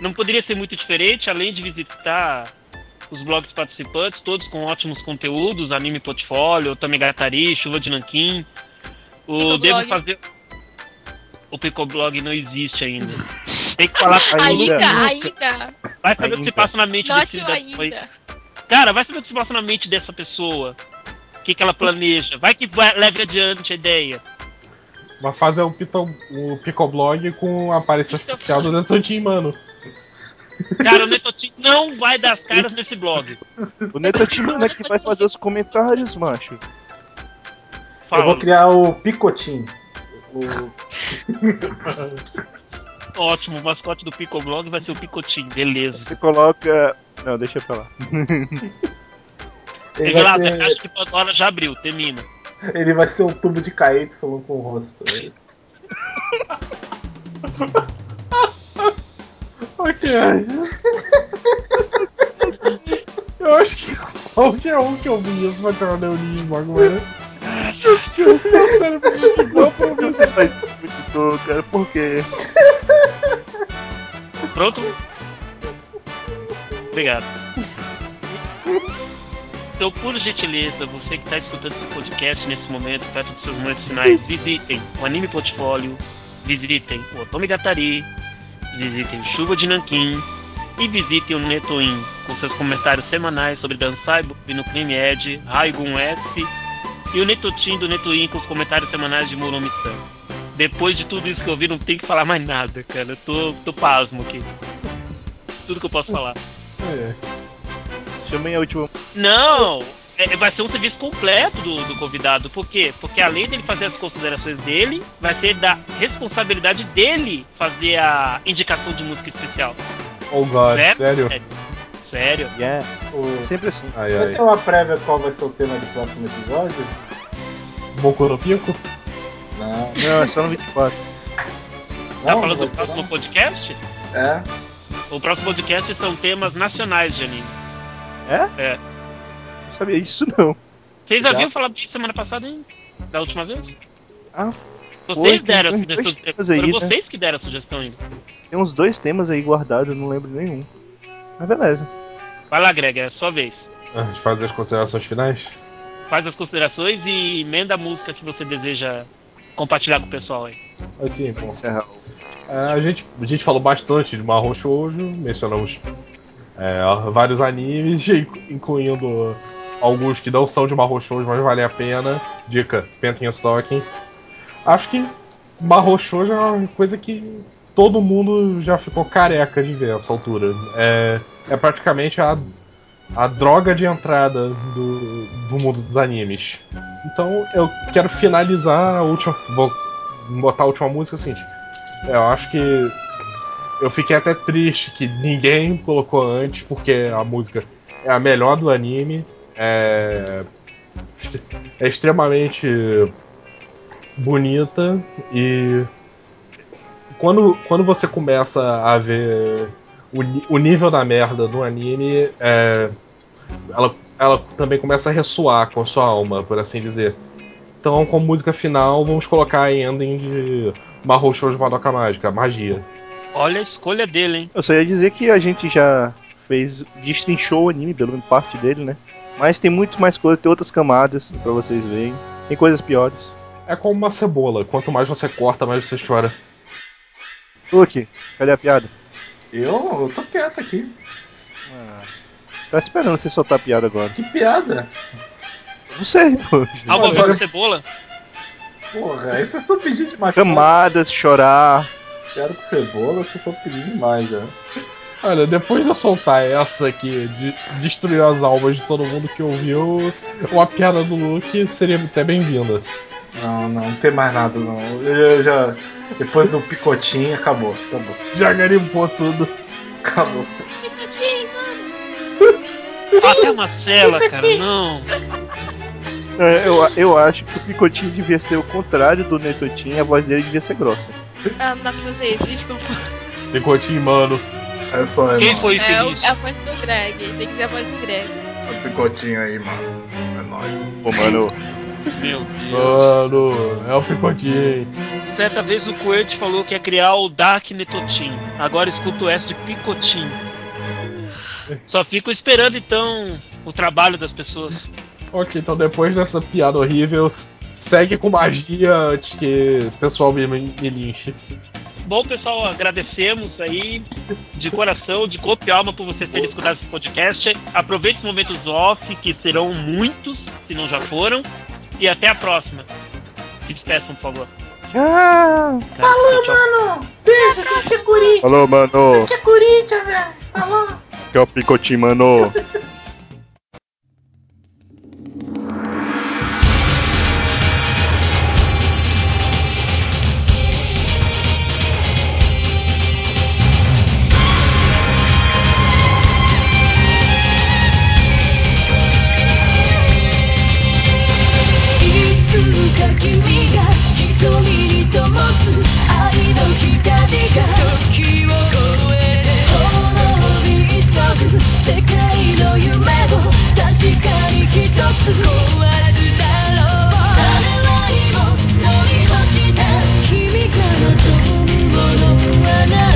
Não poderia ser muito diferente, além de visitar os blogs participantes, todos com ótimos conteúdos, Anime Portfólio, Tamegatari, Chuva de Nanquim. O Picoblog. devo fazer. O Picoblog não existe ainda. Tem que falar Ainda. Ainda, ainda. Vai saber o que se passa na mente desse Note ainda. Cara, vai saber o que se passa na mente dessa pessoa. O que, que ela planeja. Vai que vai, leve adiante a ideia. Vai fazer o, Pito, o Picoblog com a aparição especial do Netotin, mano. Cara, o Netotin não vai dar as caras nesse blog. O Netotina é que vai fazer os comentários, macho. Eu Fala. vou criar o Picotim. O... Ótimo, o mascote do Picoblog vai ser o Picotinho, beleza. Você coloca. Não, deixa pra lá. Ele, Revelado, a ser, caixa de Pandora já abriu, termina. ele vai ser um tubo de KY com o rosto. é isso. Ok. Eu acho que qualquer um que ouvir isso vai ter um neurismo agora. Meu cérebro desligou pra ouvir. Você faz isso cara, por quê? Pronto? Obrigado. Então, por gentileza, você que está escutando esse podcast nesse momento, perto dos seus momentos finais, visitem o Anime Portfólio, visitem o Otome Gatari, visitem Chuva de Nanquim e visitem o Netoin com seus comentários semanais sobre Dansai Bubi no Crime Edge, Raigun S e o Netotin do Netoin com os comentários semanais de Muromi-san. Depois de tudo isso que eu vi, não tem que falar mais nada, cara. Eu tô, tô pasmo aqui. Tudo que eu posso falar. É. Chamei a última. Não! É vai ser um serviço completo do, do convidado. Por quê? Porque além dele fazer as considerações dele, vai ser da responsabilidade dele fazer a indicação de música especial. Oh god, Certo? sério? É. Sério? Yeah. O... Sempre assim. Ai, Vai ai. ter uma prévia qual vai ser o tema do próximo episódio? Boku no Pico? Não. Não, é só no 24. Tá falando do próximo podcast? É. O próximo podcast são temas nacionais de anime. É? É. Não sabia isso não. Vocês Já. haviam falado disso semana passada, hein? Da última vez? Ah, Vocês Foi, tem deram a sugestão. aí, Foram né? vocês que deram a sugestão ainda. tem uns dois temas aí guardados, eu não lembro nenhum. Mas beleza. Vai lá, Greg, é a sua vez. A gente faz as considerações finais? Faz as considerações e emenda a música que você deseja compartilhar com o pessoal aí. Ok, então. Encerrar. É, a, gente, a gente falou bastante de Mahou Shoujo, mencionamos é, vários animes, inclu- incluindo alguns que não são de Mahou Shoujo, mas valem a pena. Dica, Penten Stocking. Acho que Mahou Shoujo é uma coisa que todo mundo já ficou careca de ver essa altura. É, é praticamente a, a droga de entrada do, do mundo dos animes. Então eu quero finalizar a última. Vou botar a última música é o seguinte. Eu acho que eu fiquei até triste que ninguém colocou antes, porque a música é a melhor do anime. É, é extremamente bonita e quando, quando você começa a ver o, o nível da merda do anime, é, ela, ela também começa a ressoar com a sua alma, por assim dizer. Então, como música final, vamos colocar a ending de Mahou Shoujo Madoka Mágica, Magia. Olha a escolha dele, hein? Eu só ia dizer que a gente já fez, destrinchou o anime, pelo menos parte dele, né? Mas tem muito mais coisa, tem outras camadas pra vocês verem. Tem coisas piores. É como uma cebola, quanto mais você corta, mais você chora. Luke, cadê a piada? Eu, eu tô quieto aqui. Tá esperando você soltar a piada agora. Que piada? Não sei, pô. Algo a ver com cebola? Porra, aí vocês estão pedindo demais. Camadas, chorar. Quero com cebola, vocês estão pedindo demais, né? Olha, depois de eu soltar essa aqui, de destruir as almas de todo mundo que ouviu, uma piada do Luke seria até bem-vinda. Não, não, não tem mais nada não. Eu já. Depois do picotinho, acabou, acabou, Já garimpou tudo. acabou. Até uma cela, cara, não. É, eu, eu acho que o Picotinho devia ser o contrário do Netotinho, a voz dele devia ser grossa. Ah, não dá pra fazer isso, desculpa. Picotinho, mano. É só é, Quem mano. foi É, o- feliz? é a voz do Greg, tem que ser a voz do Greg. É o picotinho aí, mano. É nóis. Pô, mano, Meu Deus. Mano, é o Picotinho. Certa vez o Coelho falou que ia criar o Dark Netotin. Agora escuto o S de Picotinho. Só fico esperando então o trabalho das pessoas. Ok, então depois dessa piada horrível, segue com magia antes que o pessoal me, me linche. Bom, pessoal, agradecemos aí de coração, de corpo e alma por vocês terem escutado esse podcast. Aproveite os momentos off, que serão muitos, se não já foram. E até a próxima. Se despeçam, por favor. tchau. Falou, tchau. Falou, mano. Que é Corinthians, velho. Falou. Que é o Picotinho, mano. 瞳に灯す愛の光が時を超え滅び急ぐ世界の夢を確かに一つ終わるだろう誰よりも飲み干した君からのむものはない